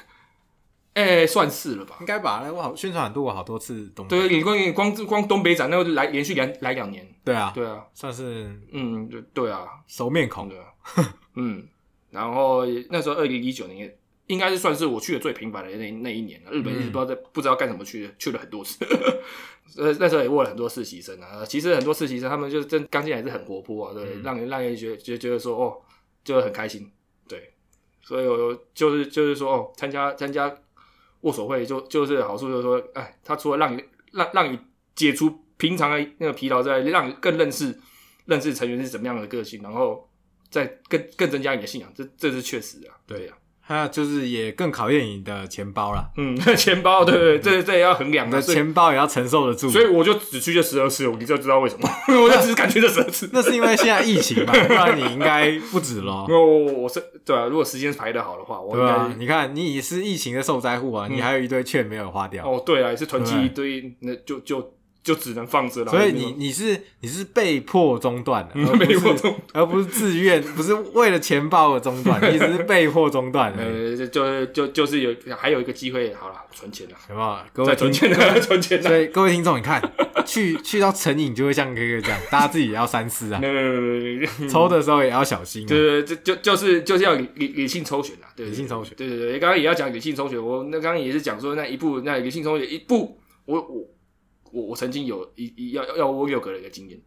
哎，算是了吧？应该吧？那我好宣传很多过好多次东北。对，你光你光光东北展那个来连续两来两年，对啊，对啊，算是嗯，对对啊，熟面孔。对啊，嗯，然后那时候二零一九年应该是算是我去的最频繁的那那一年了，日本一直不知道在、不知道干什么去的，去了很多次。呃，那时候也问了很多实习生啊，其实很多实习生他们就是真刚进来是很活泼啊，对，嗯让人让人觉得觉得觉得说哦，就很开心，对，所以我就是就是说哦，参加参加握手会就就是好处就是说，哎，他除了让你让让你解除平常的那个疲劳之外，让你更认识认识成员是怎么样的个性，然后再更更增加你的信仰，这这是确实的、啊，对呀啊，它就是也更考验你的钱包啦，嗯，钱包对对，这这也要衡量的，钱包也要承受得住。所以我就只去这十二次，你就知道为什么，我就只是敢去这十二次。那是因为现在疫情嘛，不然你应该不止咯。我我我是对啊，如果时间排的好的话，我应对啊该，你看你也是疫情的受灾户啊，你还有一堆券没有花掉，哦对啊，也是囤积一堆，那就就就只能放着了。所以你你是你是被迫中断的，而不被迫是 而不是自愿，不是为了钱包而中断，你只是被迫中断的，呃，就就就就是有还有一个机会，好了，存钱了，有没有？各位听 存钱了，存钱了。所以各位听众，你看去去到成瘾就会像哥哥这样，大家自己也要三思啊，抽的时候也要小心啊。对对，对就就就是就是要理理理性抽选啦，对，理性抽选对对对，刚刚也要讲理性抽选，我那刚刚也是讲说那一步那理性抽选一步，我我我我曾经有一一要要握六个人的经验，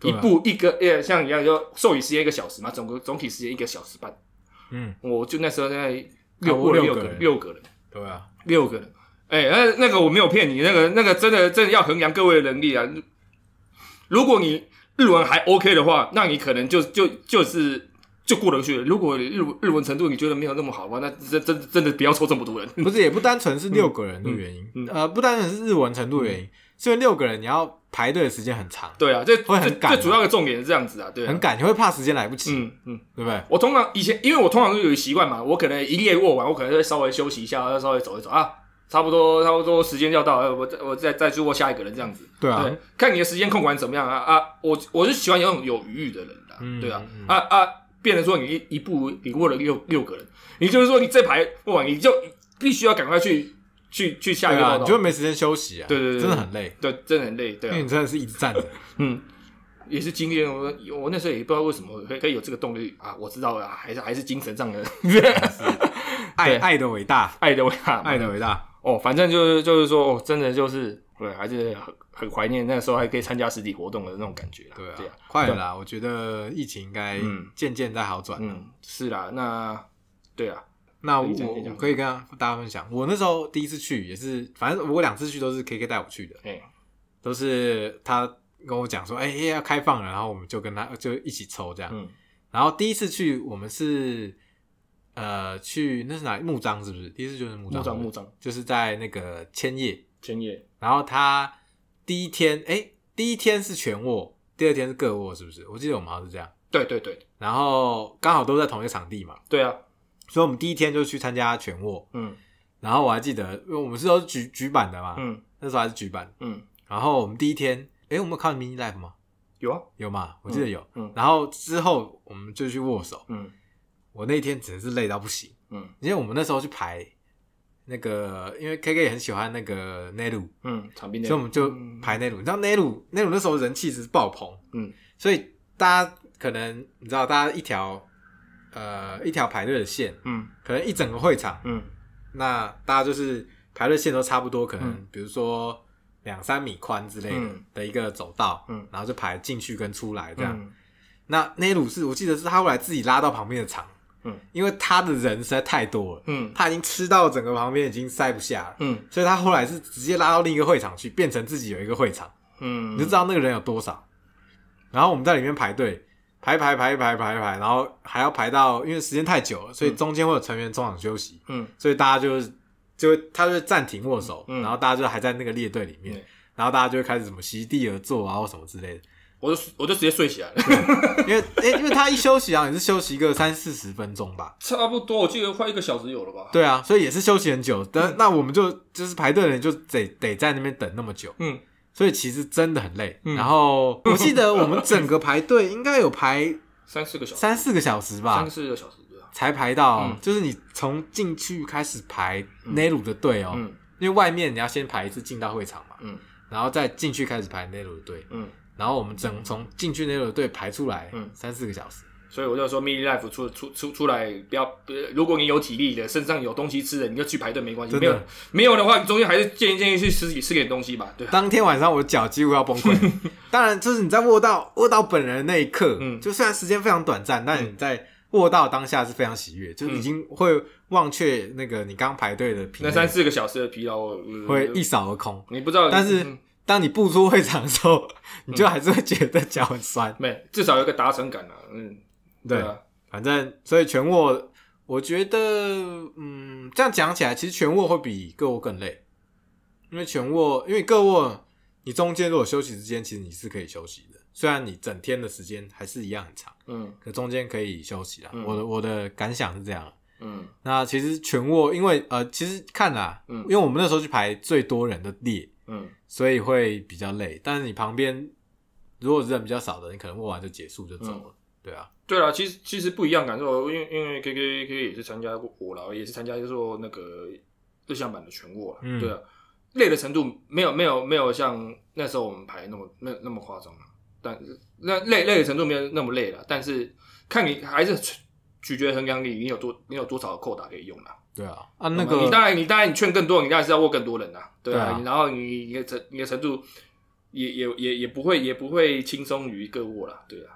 啊一步一个呃像一样要授予时间一个小时嘛，总个总体时间一个小时半，嗯，我就那时候在啊六握握了六个六个人六个人对啊，六个人，哎、那那个我没有骗你，那个那个真的真的要衡量各位的能力啊。如果你日文还 OK 的话，那你可能就就就是就过得去了。如果你日文日文程度你觉得没有那么好的话，那真真真的不要抽这么多人。不是也不单纯是六个人的原因，呃，不单纯是日文程度的原因，是因为六个人你要排队的时间很长，对啊，这会很赶啊这这主要的重点是这样子啊，对啊很赶，你会怕时间来不及，嗯嗯。对不对？我通常以前，因为我通常都有个习惯嘛，我可能一列握完，我可能会稍微休息一下，要稍微走一走啊，差不多差不多时间要到了，我再我再再去握下一个人这样子。对啊，对，看你的时间控管怎么样啊啊！我我是喜欢有种有余裕的人的，嗯对啊嗯啊啊！变成说你一一步你握了六六个人，你就是说你这排握完，你就必须要赶快去去去下一个报道，你就会没时间休息啊，对对对真的很累，对，真的很累，对啊，因为你真的是一直站着，嗯，也是经验。我我那时候也不知道为什么可以可以有这个动力啊，我知道了，还是还是精神上的 对。爱爱的伟大，爱的伟大嘛，爱的伟大，哦，反正就是就是说，哦，真的就是对，还是很很怀念那时候还可以参加实体活动的那种感觉啦。对啊对啊，快了啦，我觉得疫情应该嗯。渐渐在好转。嗯，是啦，那对啊，那我可以跟大家分享，我那时候第一次去也是，反正我两次去都是 K K 带我去的，哎、都是他跟我讲说，哎、要开放了，然后我们就跟他就一起抽这样。嗯，然后第一次去我们是呃去那是哪木章是不是？第一次就是木章，木章木章。就是在那个千叶，千叶，然后他第一天哎、第一天是全卧，第二天是各卧，是不是？我记得我们好像是这样。对对对。然后刚好都在同一个场地嘛，对啊，所以我们第一天就去参加全握。嗯。然后我还记得，因为我们是都是举举板的嘛，嗯。那时候还是举板。嗯，然后我们第一天，诶，我们有看 mini life 吗？有啊，有嘛？我记得有。嗯然后之后我们就去握手，嗯。我那一天真的是累到不行，嗯。因为我们那时候去排那个，因为 KK 也很喜欢那个内鲁，嗯，场边的，所以我们就嗯。排内鲁。你知道内鲁内鲁那时候人气是爆棚，嗯。所以大家可能你知道，大家一条呃一条排队的线，嗯可能一整个会场，嗯那大家就是排队线都差不多，可能嗯比如说两三米宽之类的、嗯的一个走道，嗯然后就排进去跟出来这样。嗯那内鲁是我记得是他后来自己拉到旁边的场，嗯，因为他的人实在太多了，嗯他已经吃到整个旁边已经塞不下了，嗯所以他后来是直接拉到另一个会场去，变成自己有一个会场，嗯，你就知道那个人有多少。然后我们在里面排队，排排排排排排，然后还要排到，因为时间太久了，所以中间会有成员中场休息，嗯所以大家就就会他就会暂停握手，嗯然后大家就还在那个列队里面，对然后大家就会开始什么席地而坐啊或什么之类的。我就我就直接睡起来了，因为诶、因为他一休息啊，也是休息个三四十分钟吧。差不多，我记得快一个小时有了吧？对啊，所以也是休息很久。但那我们就就是排队的人就得得在那边等那么久，嗯所以其实真的很累。嗯然后 我记得我们整个排队应该有排三四个小时，三四个小时吧三，四个小时对啊，才排到，嗯就是你从进去开始排内鲁的队哦，嗯因为外面你要先排一次进到会场嘛，嗯然后再进去开始排内鲁的队，嗯。然后我们整从进去内鲁的队排出来，嗯三四个小时。所以我就说，mini life 出出出出来，不要，呃如果你有体力的，身上有东西吃的，你就去排队没关系。没有没有的话，你中间还是建议建议去吃吃点东西吧。对，当天晚上我脚几乎要崩溃。当然，就是你在握到握到本人的那一刻，嗯就虽然时间非常短暂，但你在握到当下是非常喜悦，就是已经会忘却那个你刚排队的疲那，三四个小时的疲劳，呃会一扫而空。你不知道，但是嗯当你步出会场的时候，你就还是会觉得脚很酸。没至少有个达成感啊。嗯，对，啊，反正所以全握，我我觉得，嗯，这样讲起来，其实全握会比个握更累，因为全握，因为个握你中间如果休息时间，其实你是可以休息的，虽然你整天的时间还是一样很长，嗯可中间可以休息啦。嗯我的我的感想是这样。嗯那其实全握，因为呃，其实看啦，嗯因为我们那时候去排最多人的列，嗯所以会比较累。但是你旁边如果人比较少的，你可能握完就结束就走了，对啊，对啊，其实其实不一样感受，因为因为 K K K 也是参加过我啦，也是参加就是说那个日向版的全握啦，嗯。对啊，累的程度没有没有没有像那时候我们排那么那那么夸张啊，但那累累的程度没有那么累了，但是看你还是取取决衡量你你有多你有多少的扣打可以用啦。对啊，啊那个你当然你当然你劝更多，你当然是要握更多人呐，对啊，然后你你的程你的程度也也也也不会也不会轻松于各握啦，对啊，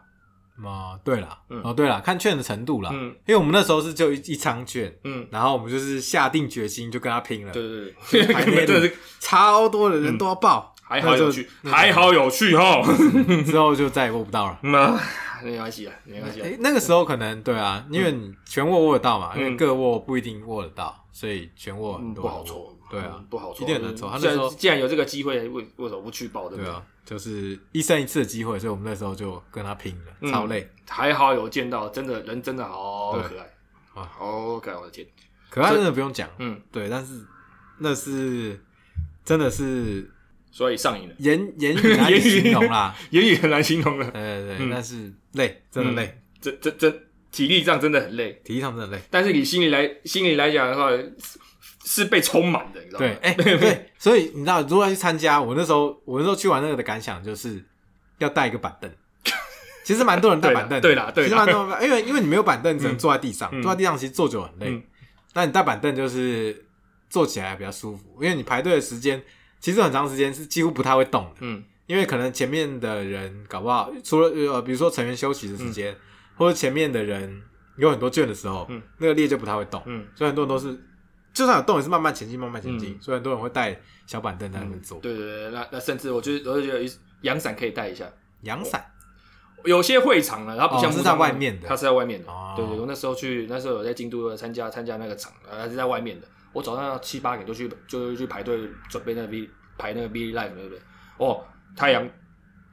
啊，对啦，嗯。哦对啦，看券的程度啦，嗯。因为我们那时候是就一一张券，嗯，然后我们就是下定决心就跟他拼了，对对对，排内路真的是超多的人都要报，还好有趣，还好有趣哈。之后就再也握不到了。没关系啊，没关系啊。哎、。那个时候可能对啊，因为你全握握得到嘛，因为嗯。各握不一定握得到，所以全握很嗯，多不好抽，对啊嗯，不好抽，一定很难抽。他既那时候然既然有这个机会，为为什么不去报？对不对？对啊，就是一生一次的机会，所以我们那时候就跟他拼了，嗯超累。还好有见到，真的人真的好可爱，啊好可爱，我的天，可爱真的不用讲，嗯，对，但是那是真的是所以上瘾了，言言语难以形容啦。言语很难形容了，对对对，嗯但是累，真的累，这这这体力上真的很累，体力上真的累。但是你心里来心里来讲的话，是是被充满的，你知道吗？对，哎、对，所以你知道，如果要去参加，我那时候我那时候去玩那个的感想就是要带一个板凳。其实蛮多人带板凳的，对啦对啦。其实蛮多人，因为因为你没有板凳，只能坐在地上，嗯。坐在地上其实坐久很累。嗯。那你带板凳就是坐起来比较舒服，因为你排队的时间其实很长时间是几乎不太会动的，嗯。因为可能前面的人搞不好除了呃比如说成员休息的时间，或者前面的人有很多卷的时候，嗯。那个列就不太会动，嗯，所以很多人都是就算有动也是慢慢前进，慢慢前进，嗯所以很多人会带小板凳在那边坐。对对对，那那甚至我觉得我就觉得阳伞可以带一下，阳伞有些会场呢，它不像哦是在外面的它是在外面的。哦对对，我那时候去，那时候有在京都参加参加那个场，呃它是在外面的。我早上七八点就去就去排队准备那个 V 排那个 V Live 对不对？哦，太阳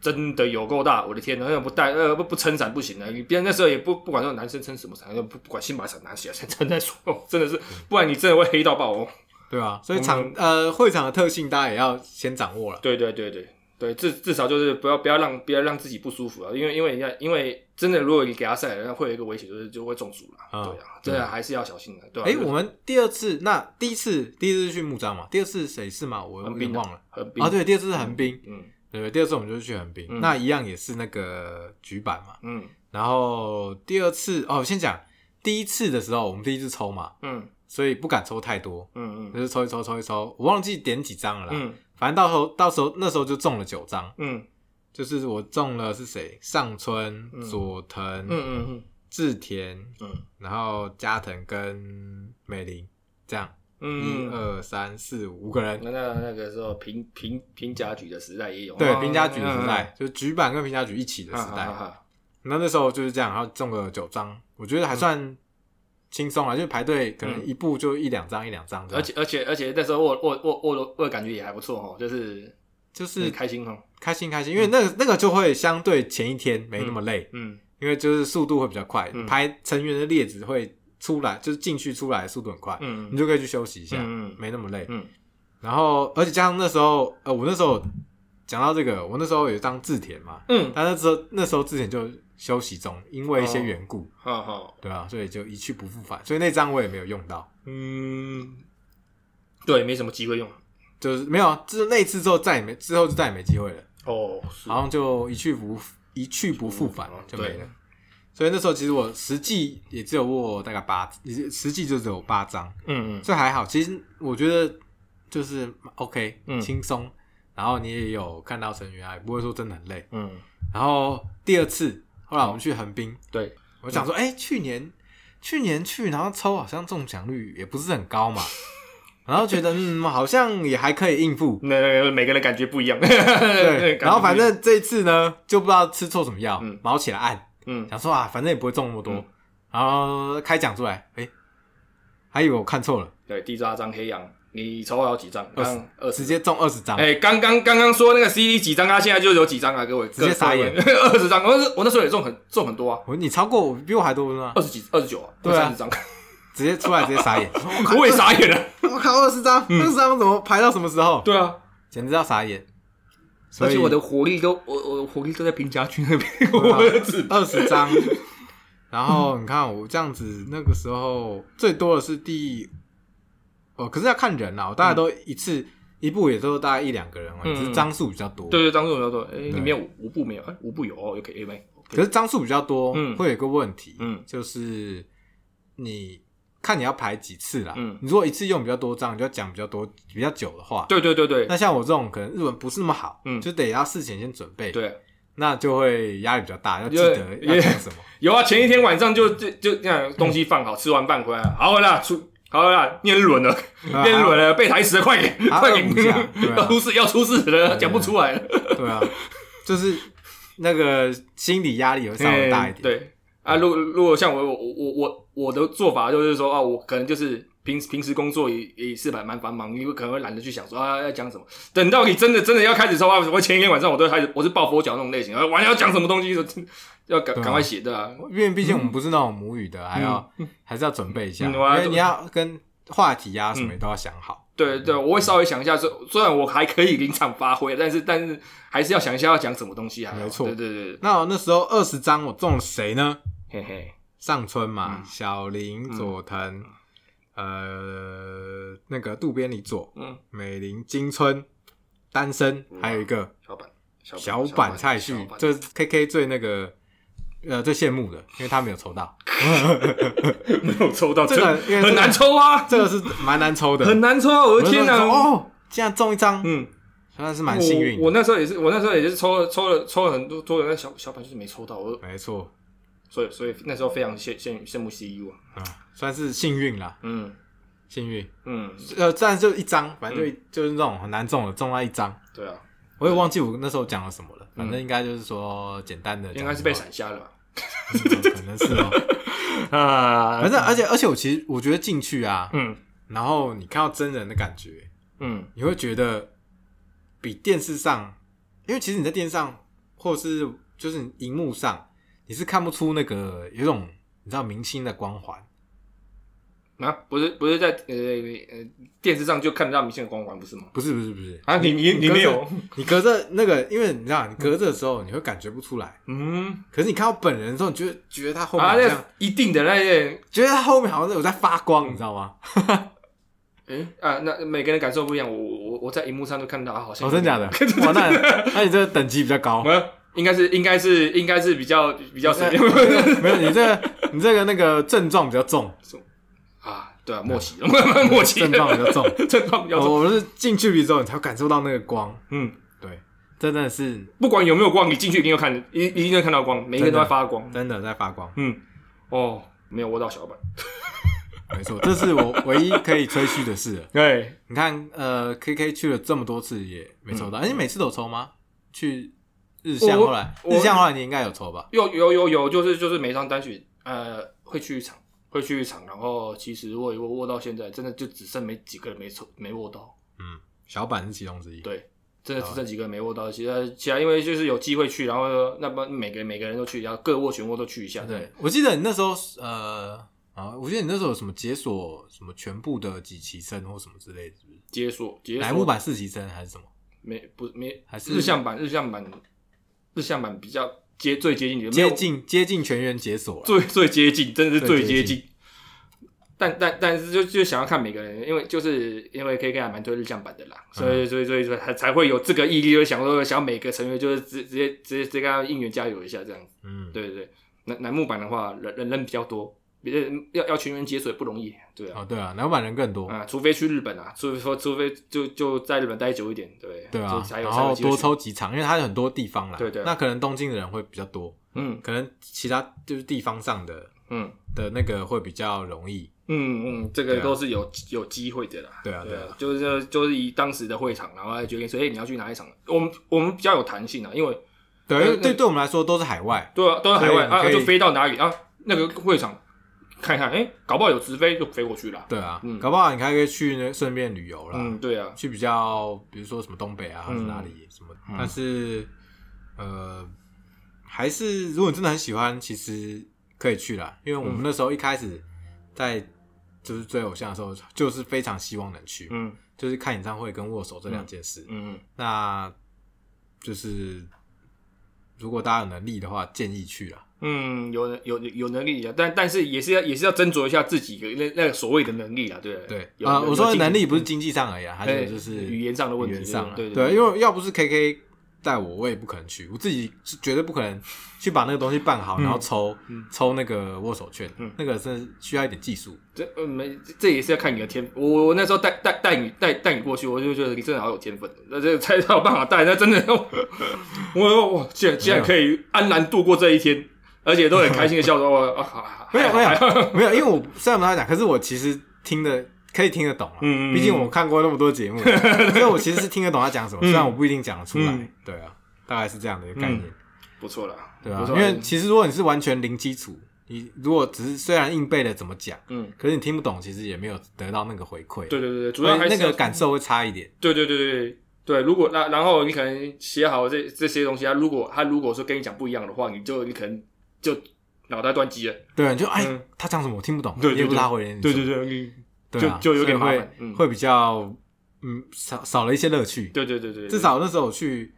真的有够大，我的天呐，那个不带呃不不撑伞不行的。你别人那时候也不不管说男生撑什么伞，不不管先把伞拿起来，先撑再说。哦，真的是，不然你真的会黑到爆哦。对啊？所以场、呃会场的特性大家也要先掌握了。对对对对对，至至少就是不要不要让不要让自己不舒服啊，因为因为人家因为真的，如果你给他晒了，那会有一个危险，就是就会中暑了。啊对啊，真的还是要小心的，对吧、哎、我们第二次那第一次第一次是去木栅嘛，第二次谁是嘛？我有点忘了横滨啊。对，第二次是横滨，嗯对？第二次我们就是去横滨，嗯那一样也是那个局版嘛。嗯然后第二次哦，先讲第一次的时候，我们第一次抽嘛，嗯所以不敢抽太多，嗯嗯就是抽一抽抽一抽，我忘记点几张了啦。嗯反正到时候到时候那时候就中了九张，嗯就是我中了是谁？上村、嗯佐藤、嗯嗯志田，嗯然后加藤跟美玲，这样一嗯，二三四五五个人。那那那个时候平平平甲举的时代也有，对啊，平家局的时嗯代，就是举板跟平家局一起的时代。那那时候就是这样，然后中个九张，我觉得还算轻松啊，就是排队可能一步就一两张一两张这样，而且而且而且那时候我我我我的握的感觉也还不错哦，就是就是开心哦，开心开心，因为那个那个就会相对前一天没那么累，嗯。因为就是速度会比较快，嗯。排成员的列子会出来，就是进去出来的速度很快，嗯你就可以去休息一下，嗯嗯没那么累。嗯然后而且加上那时候，呃，我那时候讲到这个，我那时候有一张志田嘛，嗯，但那时候那时候自田就休息中，因为一些缘故，好好。对啊，所以就一去不复返，所以那张我也没有用到，嗯，对，没什么机会用。就是没有啊，就是那次之后再也没之后就再也没机会了，哦，是好像就一去不一去不复返嗯就没了对。所以那时候其实我实际也只有握大概八，也实际就只有八张，嗯嗯这还好。其实我觉得就是 OK，嗯轻松，然后你也有看到成员啊，也不会说真的很累。嗯，然后第二次，后来我们去横滨，对，我想说，哎、去年去年去，然后抽好像中奖率也不是很高嘛，然后觉得嗯，好像也还可以应付。那那个每个人感觉不一样。对，对然后反正这一次呢，就不知道吃错什么药嗯，毛起来按，嗯。想说啊，反正也不会中那么多，嗯。然后开奖出来，哎、还以为我看错了，对，第八张黑羊，你抽到几张？二十刚二十。直接中二十张，哎，刚刚刚刚说那个 CD 几张啊，现在就有几张啊，各位，直接傻眼。二十张，我那我那时候也中很中很多啊，我你超过我，比我还多是吗？二？十几二十九啊，对啊。三十张，直接出来直接傻眼，我也傻眼了。我靠，二十张，二十张怎么排到什么时候？对啊，简直要傻眼。所以而且我的火力都我我火力都在平家区那边，我的纸二十张，然后你看我这样子，那个时候最多的是第，哦，可是要看人啦，我大概都一次、一部也都大概一两个人而已，嗯只是张数比较多。对对，张数比较多，哎，里面有五部没有？哎，五部有哦，有 A 没？可是张数比较多，嗯会有一个问题，嗯就是你看你要排几次啦。嗯。你如果一次用比较多张，你就要讲比较多、比较久的话。对对对对。那像我这种可能日文不是那么好，嗯。就得要事前先准备，，对，那就会压力比较大，要记得要讲什么。有啊，前一天晚上就就就这样东西放好，吃完饭回来，好了啦，出好了啦，念日文了，啊念日文了，背台词了，快点快点 要出事要出事了，对。讲不出来了，对啊，就是那个心理压力会稍微大一点。哎对啊，如果如果像我我我我我的做法就是说啊，我可能就是平平时工作也也是蛮蛮繁忙，因为可能会懒得去想说啊要讲什么。等到你真的真的要开始说啊，我前一天晚上我都开始我是抱佛脚那种类型，啊，晚上要讲什么东西，要赶赶快写的啊。因为毕竟我们不是那种母语的，还要还是要准备一下，因为你要跟话题啊什么都要想好。对对，我会稍微想一下，虽虽然我还可以临场发挥，但是但是还是要想一下要讲什么东西啊。没错对对对，那我那时候二十张，我中了谁呢？嘿嘿，上村嘛，嗯小林、佐藤，呃，那个渡边理佐、嗯，美玲、金村、单身，还有一个小板小板菜旭小，板这是 K K 最那个呃最羡慕的，因为他没有抽到，没有抽到，这个因为这个很难抽啊，这个是蛮难抽的。很难抽啊！我的天哪！哪！哦，竟然中一张，嗯，算是蛮幸运的。我我那时候也是，我那时候也是抽了抽了抽了很多，多了那小小板就是没抽到，我没错，所以所以那时候非常羡羡羡慕 CU 啊。啊，算是幸运啦，嗯幸运。嗯，呃，但是就一张，反正就一、就是那种很难中的，中了一张。对啊，我也忘记我那时候讲了什么了，反正应该就是说简单的，应该是被闪瞎了吧？嗯可能是哦。啊反正而且而且我其实我觉得进去啊，嗯然后你看到真人的感觉，嗯你会觉得比电视上，因为其实你在电视上或者是就是荧幕上，你是看不出那个有一种你知道明星的光环。啊，不是不是在呃呃电视上就看得到明星的光环不是吗？不是不是不是啊，你你你没有？你隔着那个，因为你知道，你隔着的时候你会感觉不出来，嗯可是你看到本人的时候，你觉得觉得他后面一定的那些，觉得他后面好像有在发光，你知道吗？哎啊，那每个人感受不一样。我我我在荧幕上都看到，好像哦，真假的？哇，那那你这个等级比较高。呃，应该是应该是应该是比较比较随便 没有，你这个你这个那个症状比较重，啊，对啊，默契，默契，症状比较重。症状比较重。我们是进去之后，你才会感受到那个光。嗯，对，真的是不管有没有光，你进去一定要看，一一定会看到光，每一个人都在发光。真的在发光。嗯，哦，没有握到小板。没错，这是我唯一可以吹嘘的事了。对，你看，呃，K K 去了这么多次也没抽到，而且每次都抽吗？去日向我后来，日向后来你应该有抽吧？有有有有，就是就是每张单曲，呃，会去一场，会去一场，然后其实握一握握到现在，真的就只剩没几个人没抽没握到。嗯，小板是其中之一。对，真的只剩几个人没握到，其他其他因为就是有机会去，然后那么每个人每个人都去，然后各握全握都去一下。对，我记得你那时候呃啊，我记得你那时候有什么解锁什么全部的几期生或什么之类的，是不是？解锁解锁乃木版四期生还是什么？没不没还是日向版日向版日向版比较接最接近的，接近接近全员解锁。最最接近，真的是最接近。但但但是就就想要看每个人，因为就是因为 K K 还蛮推日向版的啦，所嗯以所以所以说才才会有这个毅力，就想说想要每个成员就是直直接直接直接跟他应援加油一下这样子。嗯，对对对，楠楠木版的话人人人比较多，别要要全员解锁也不容易，对啊。哦对啊，乃木版人更多。啊，除非去日本啊，除非说，除非就就在日本待久一点，对对啊就，才有然后多抽几场，因为它有很多地方啦。对对那可能东京的人会比较多，嗯可能其他就是地方上的嗯的那个会比较容易。嗯嗯，这个都是有有机会的啦。对啊，对对啊，，啊就是就是以当时的会场，然后来决定说，哎、你要去哪一场？我们我们比较有弹性啊，因为对，对对我们来说都是海外。对啊，都是海外啊，就飞到哪里啊？那个会场看看，哎、搞不好有直飞就飞过去了。对啊，嗯。搞不好你还可以去那顺便旅游啦，嗯，对啊，去比较比如说什么东北啊，还是哪里什么，嗯。但是呃，还是如果你真的很喜欢，其实可以去啦，因为我们那时候一开始在就是追偶像的时候，就是非常希望能去，嗯。就是看演唱会跟握手这两件事。嗯。那就是如果大家有能力的话，建议去了。嗯，有能有有能力啊，但但是也是要也是要斟酌一下自己的那那个所谓的能力啊，对。对。啊，我说的能力不是经济上而已啊，还哎有就是语言上的问题语言上对对，对。因为要不是 KK 带我，我也不可能去，我自己是绝对不可能去把那个东西办好，然后抽抽那个握手券嗯，那个真的需要一点技术。这呃没这也是要看你的天赋。我我那时候带带带你带带你过去，我就觉得你真的好有天分，那这才才有办法带。那真的，我我竟然竟然可以安然度过这一天，而且都很开心的笑说，我啊啊没有没有 没有，因为我虽然不太讲，可是我其实听的可以听得懂啊。毕竟我看过那么多节目，所以我其实是听得懂他讲什么，虽然我不一定讲得出来嗯。对啊，大概是这样的一个概念。不错了，对啊因为其实如果你是完全零基础，你如果只是虽然硬背了怎么讲，嗯，可是你听不懂，其实也没有得到那个回馈。对对对对，主要还是要个感受会差一点。对对对对对对，如果那然后你可能写好这这些东西，他如果他如果说跟你讲不一样的话，你就你可能就脑袋断机了。对，你就哎嗯，他讲什么我听不懂，对对也不拉回应你什么。对对，对啊，就就有点会嗯。会比较嗯少少了一些乐趣。对对对对，至少那时候我去，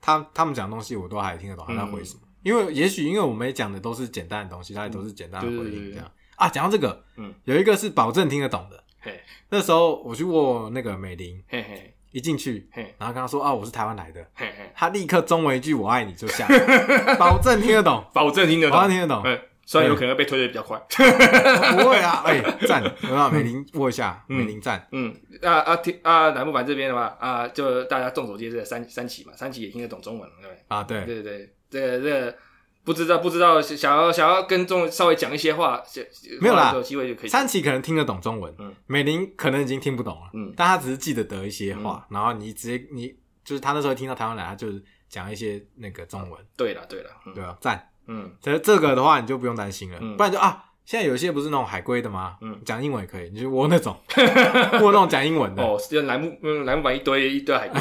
他他们讲的东西我都还听得懂他在回什么。因为也许因为我们讲的都是简单的东西，他也都是简单的回应这样。啊。讲到这个，嗯，有一个是保证听得懂的。嘿。那时候我去握那个美玲，嘿嘿。一进去，嘿。然后跟他说啊，我是台湾来的，嘿嘿，他立刻中文一句“我爱你”就下来，保证听得懂，保证听得懂。保证，听得懂。嗯，虽然有可能被推的比较快，不会啊，哎、赞，有没有？美玲握一下，嗯美玲赞，嗯，啊啊听啊南木板这边的话啊，就大家众所皆知的三三旗嘛，三旗也听得懂中文，对不对？啊，对，对对对，这个这个不知道不知道想要想要跟中稍微讲一些话，想没有啦有机会就可以。三旗可能听得懂中文，嗯。美玲可能已经听不懂了，嗯。但他只是记得得一些话，然后你直接你就是他那时候听到台湾来，他就是讲一些那个中文，对了对了，嗯。对啊，赞。嗯。这这个的话你就不用担心了，嗯。不然就啊，现在有一些不是那种海归的吗？嗯。讲英文也可以，你就握那种，握那种讲英文的，哦，就南木嗯栏目板一堆一堆海龟，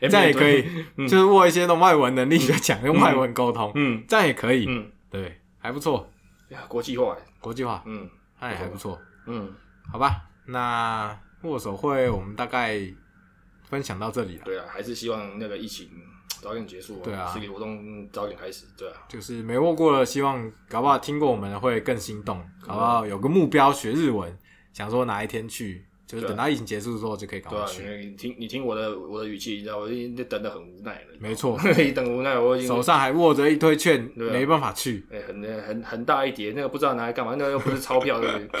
哎 这样也可以，嗯。就是握一些那种外文能力就讲用外文沟通，嗯。这样也可以，嗯，对，还不错，呀国际化，国际化，嗯。那也还不错。嗯，好吧，那握手会我们大概分享到这里了。对啊，还是希望那个疫情早点结束，对啊。实体活动早点开始，对啊，就是没握过的，希望搞不好听过我们的会更心动，搞不好有个目标学日文，想说哪一天去，就是等到疫情结束之后就可以赶对啊，快去。你听你听我的我的语气，你知道我已经等的很无奈了，没错，一等无奈，我已经手上还握着一堆券，没办法去。哎、很很很大一叠，那个不知道拿来干嘛，那个又不是钞票，对不对？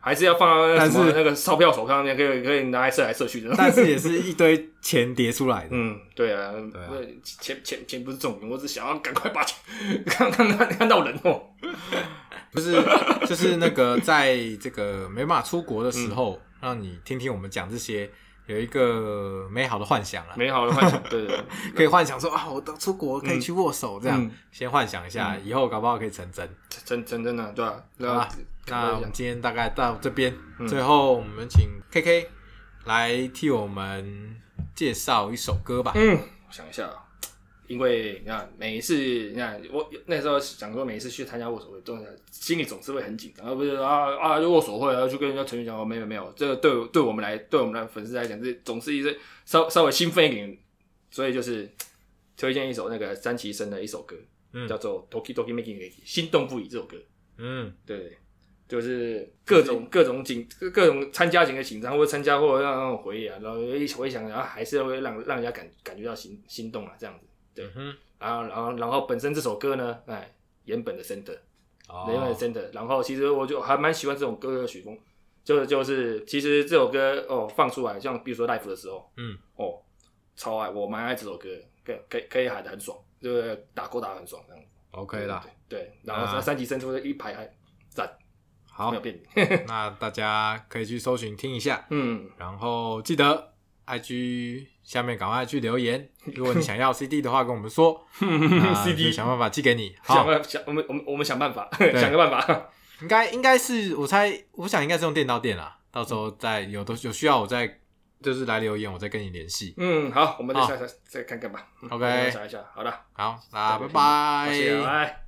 还是要放到那个但是什么那个钞票手上面，可以可以拿来射来射去的。但是也是一 堆钱叠出来的。嗯，对啊，对啊钱钱钱不是重点，我只想要赶快把钱看看看看到人哦。不是就是那个在这个没办法出国的时候，让你听听我们讲这些，有一个美好的幻想啊，美好的幻想，对对 对，可以幻想说啊，我到出国可以去握手，这样、嗯。先幻想一下，以后搞不好可以成真。成成真的对吧、然后好吧，那我们今天大概到这边，嗯。最后我们请 KK 来替我们介绍一首歌吧。嗯，我想一下啊，因为你看每一次，你看我那时候想说，每一次去参加握手会，都心里总是会很紧张，而不是啊啊就握手会，然后就跟人家成员讲，哦没有没有，这个对对我们来，对我们的粉丝来讲，这总是一个稍稍微兴奋一点，所以就是推荐一首那个三崎生的一首歌，嗯叫做《Toki Toki Making》，心动不已这首歌。嗯，对，就是各种各种紧各种参加型的紧张，或者参加或者让那种回忆啊，然后一回想，然后还是会让让人家感感觉到心心动啊，这样子。对。嗯然后然后然后本身这首歌呢，哎，原本的 center，哼，原本的哦，center，然后其实我就还蛮喜欢这种歌的曲风，就是就是其实这首歌哦放出来，像比如说 live 的时候，嗯，哦超爱，我蛮爱这首歌，可以可以可以喊的很爽，就是打勾打得很爽这样。子。OK 啦，对，对。然后那三级伸出的一排还赞，好。没有，变。那大家可以去搜寻听一下，嗯，然后记得 IG 下面赶快去留言，如果你想要 CD 的话，跟我们说 那 CD 想办法寄给你。好，想办想我们我们我们想办法，想个办法。应该应该是我猜，我想应该是用电到电啦。到时候再有的有需要，我再就是来留言，我再跟你联系。嗯，好，我们再好下下再看看吧。嗯 OK 我们查一下，好的，好，那拜好拜。谢谢，拜。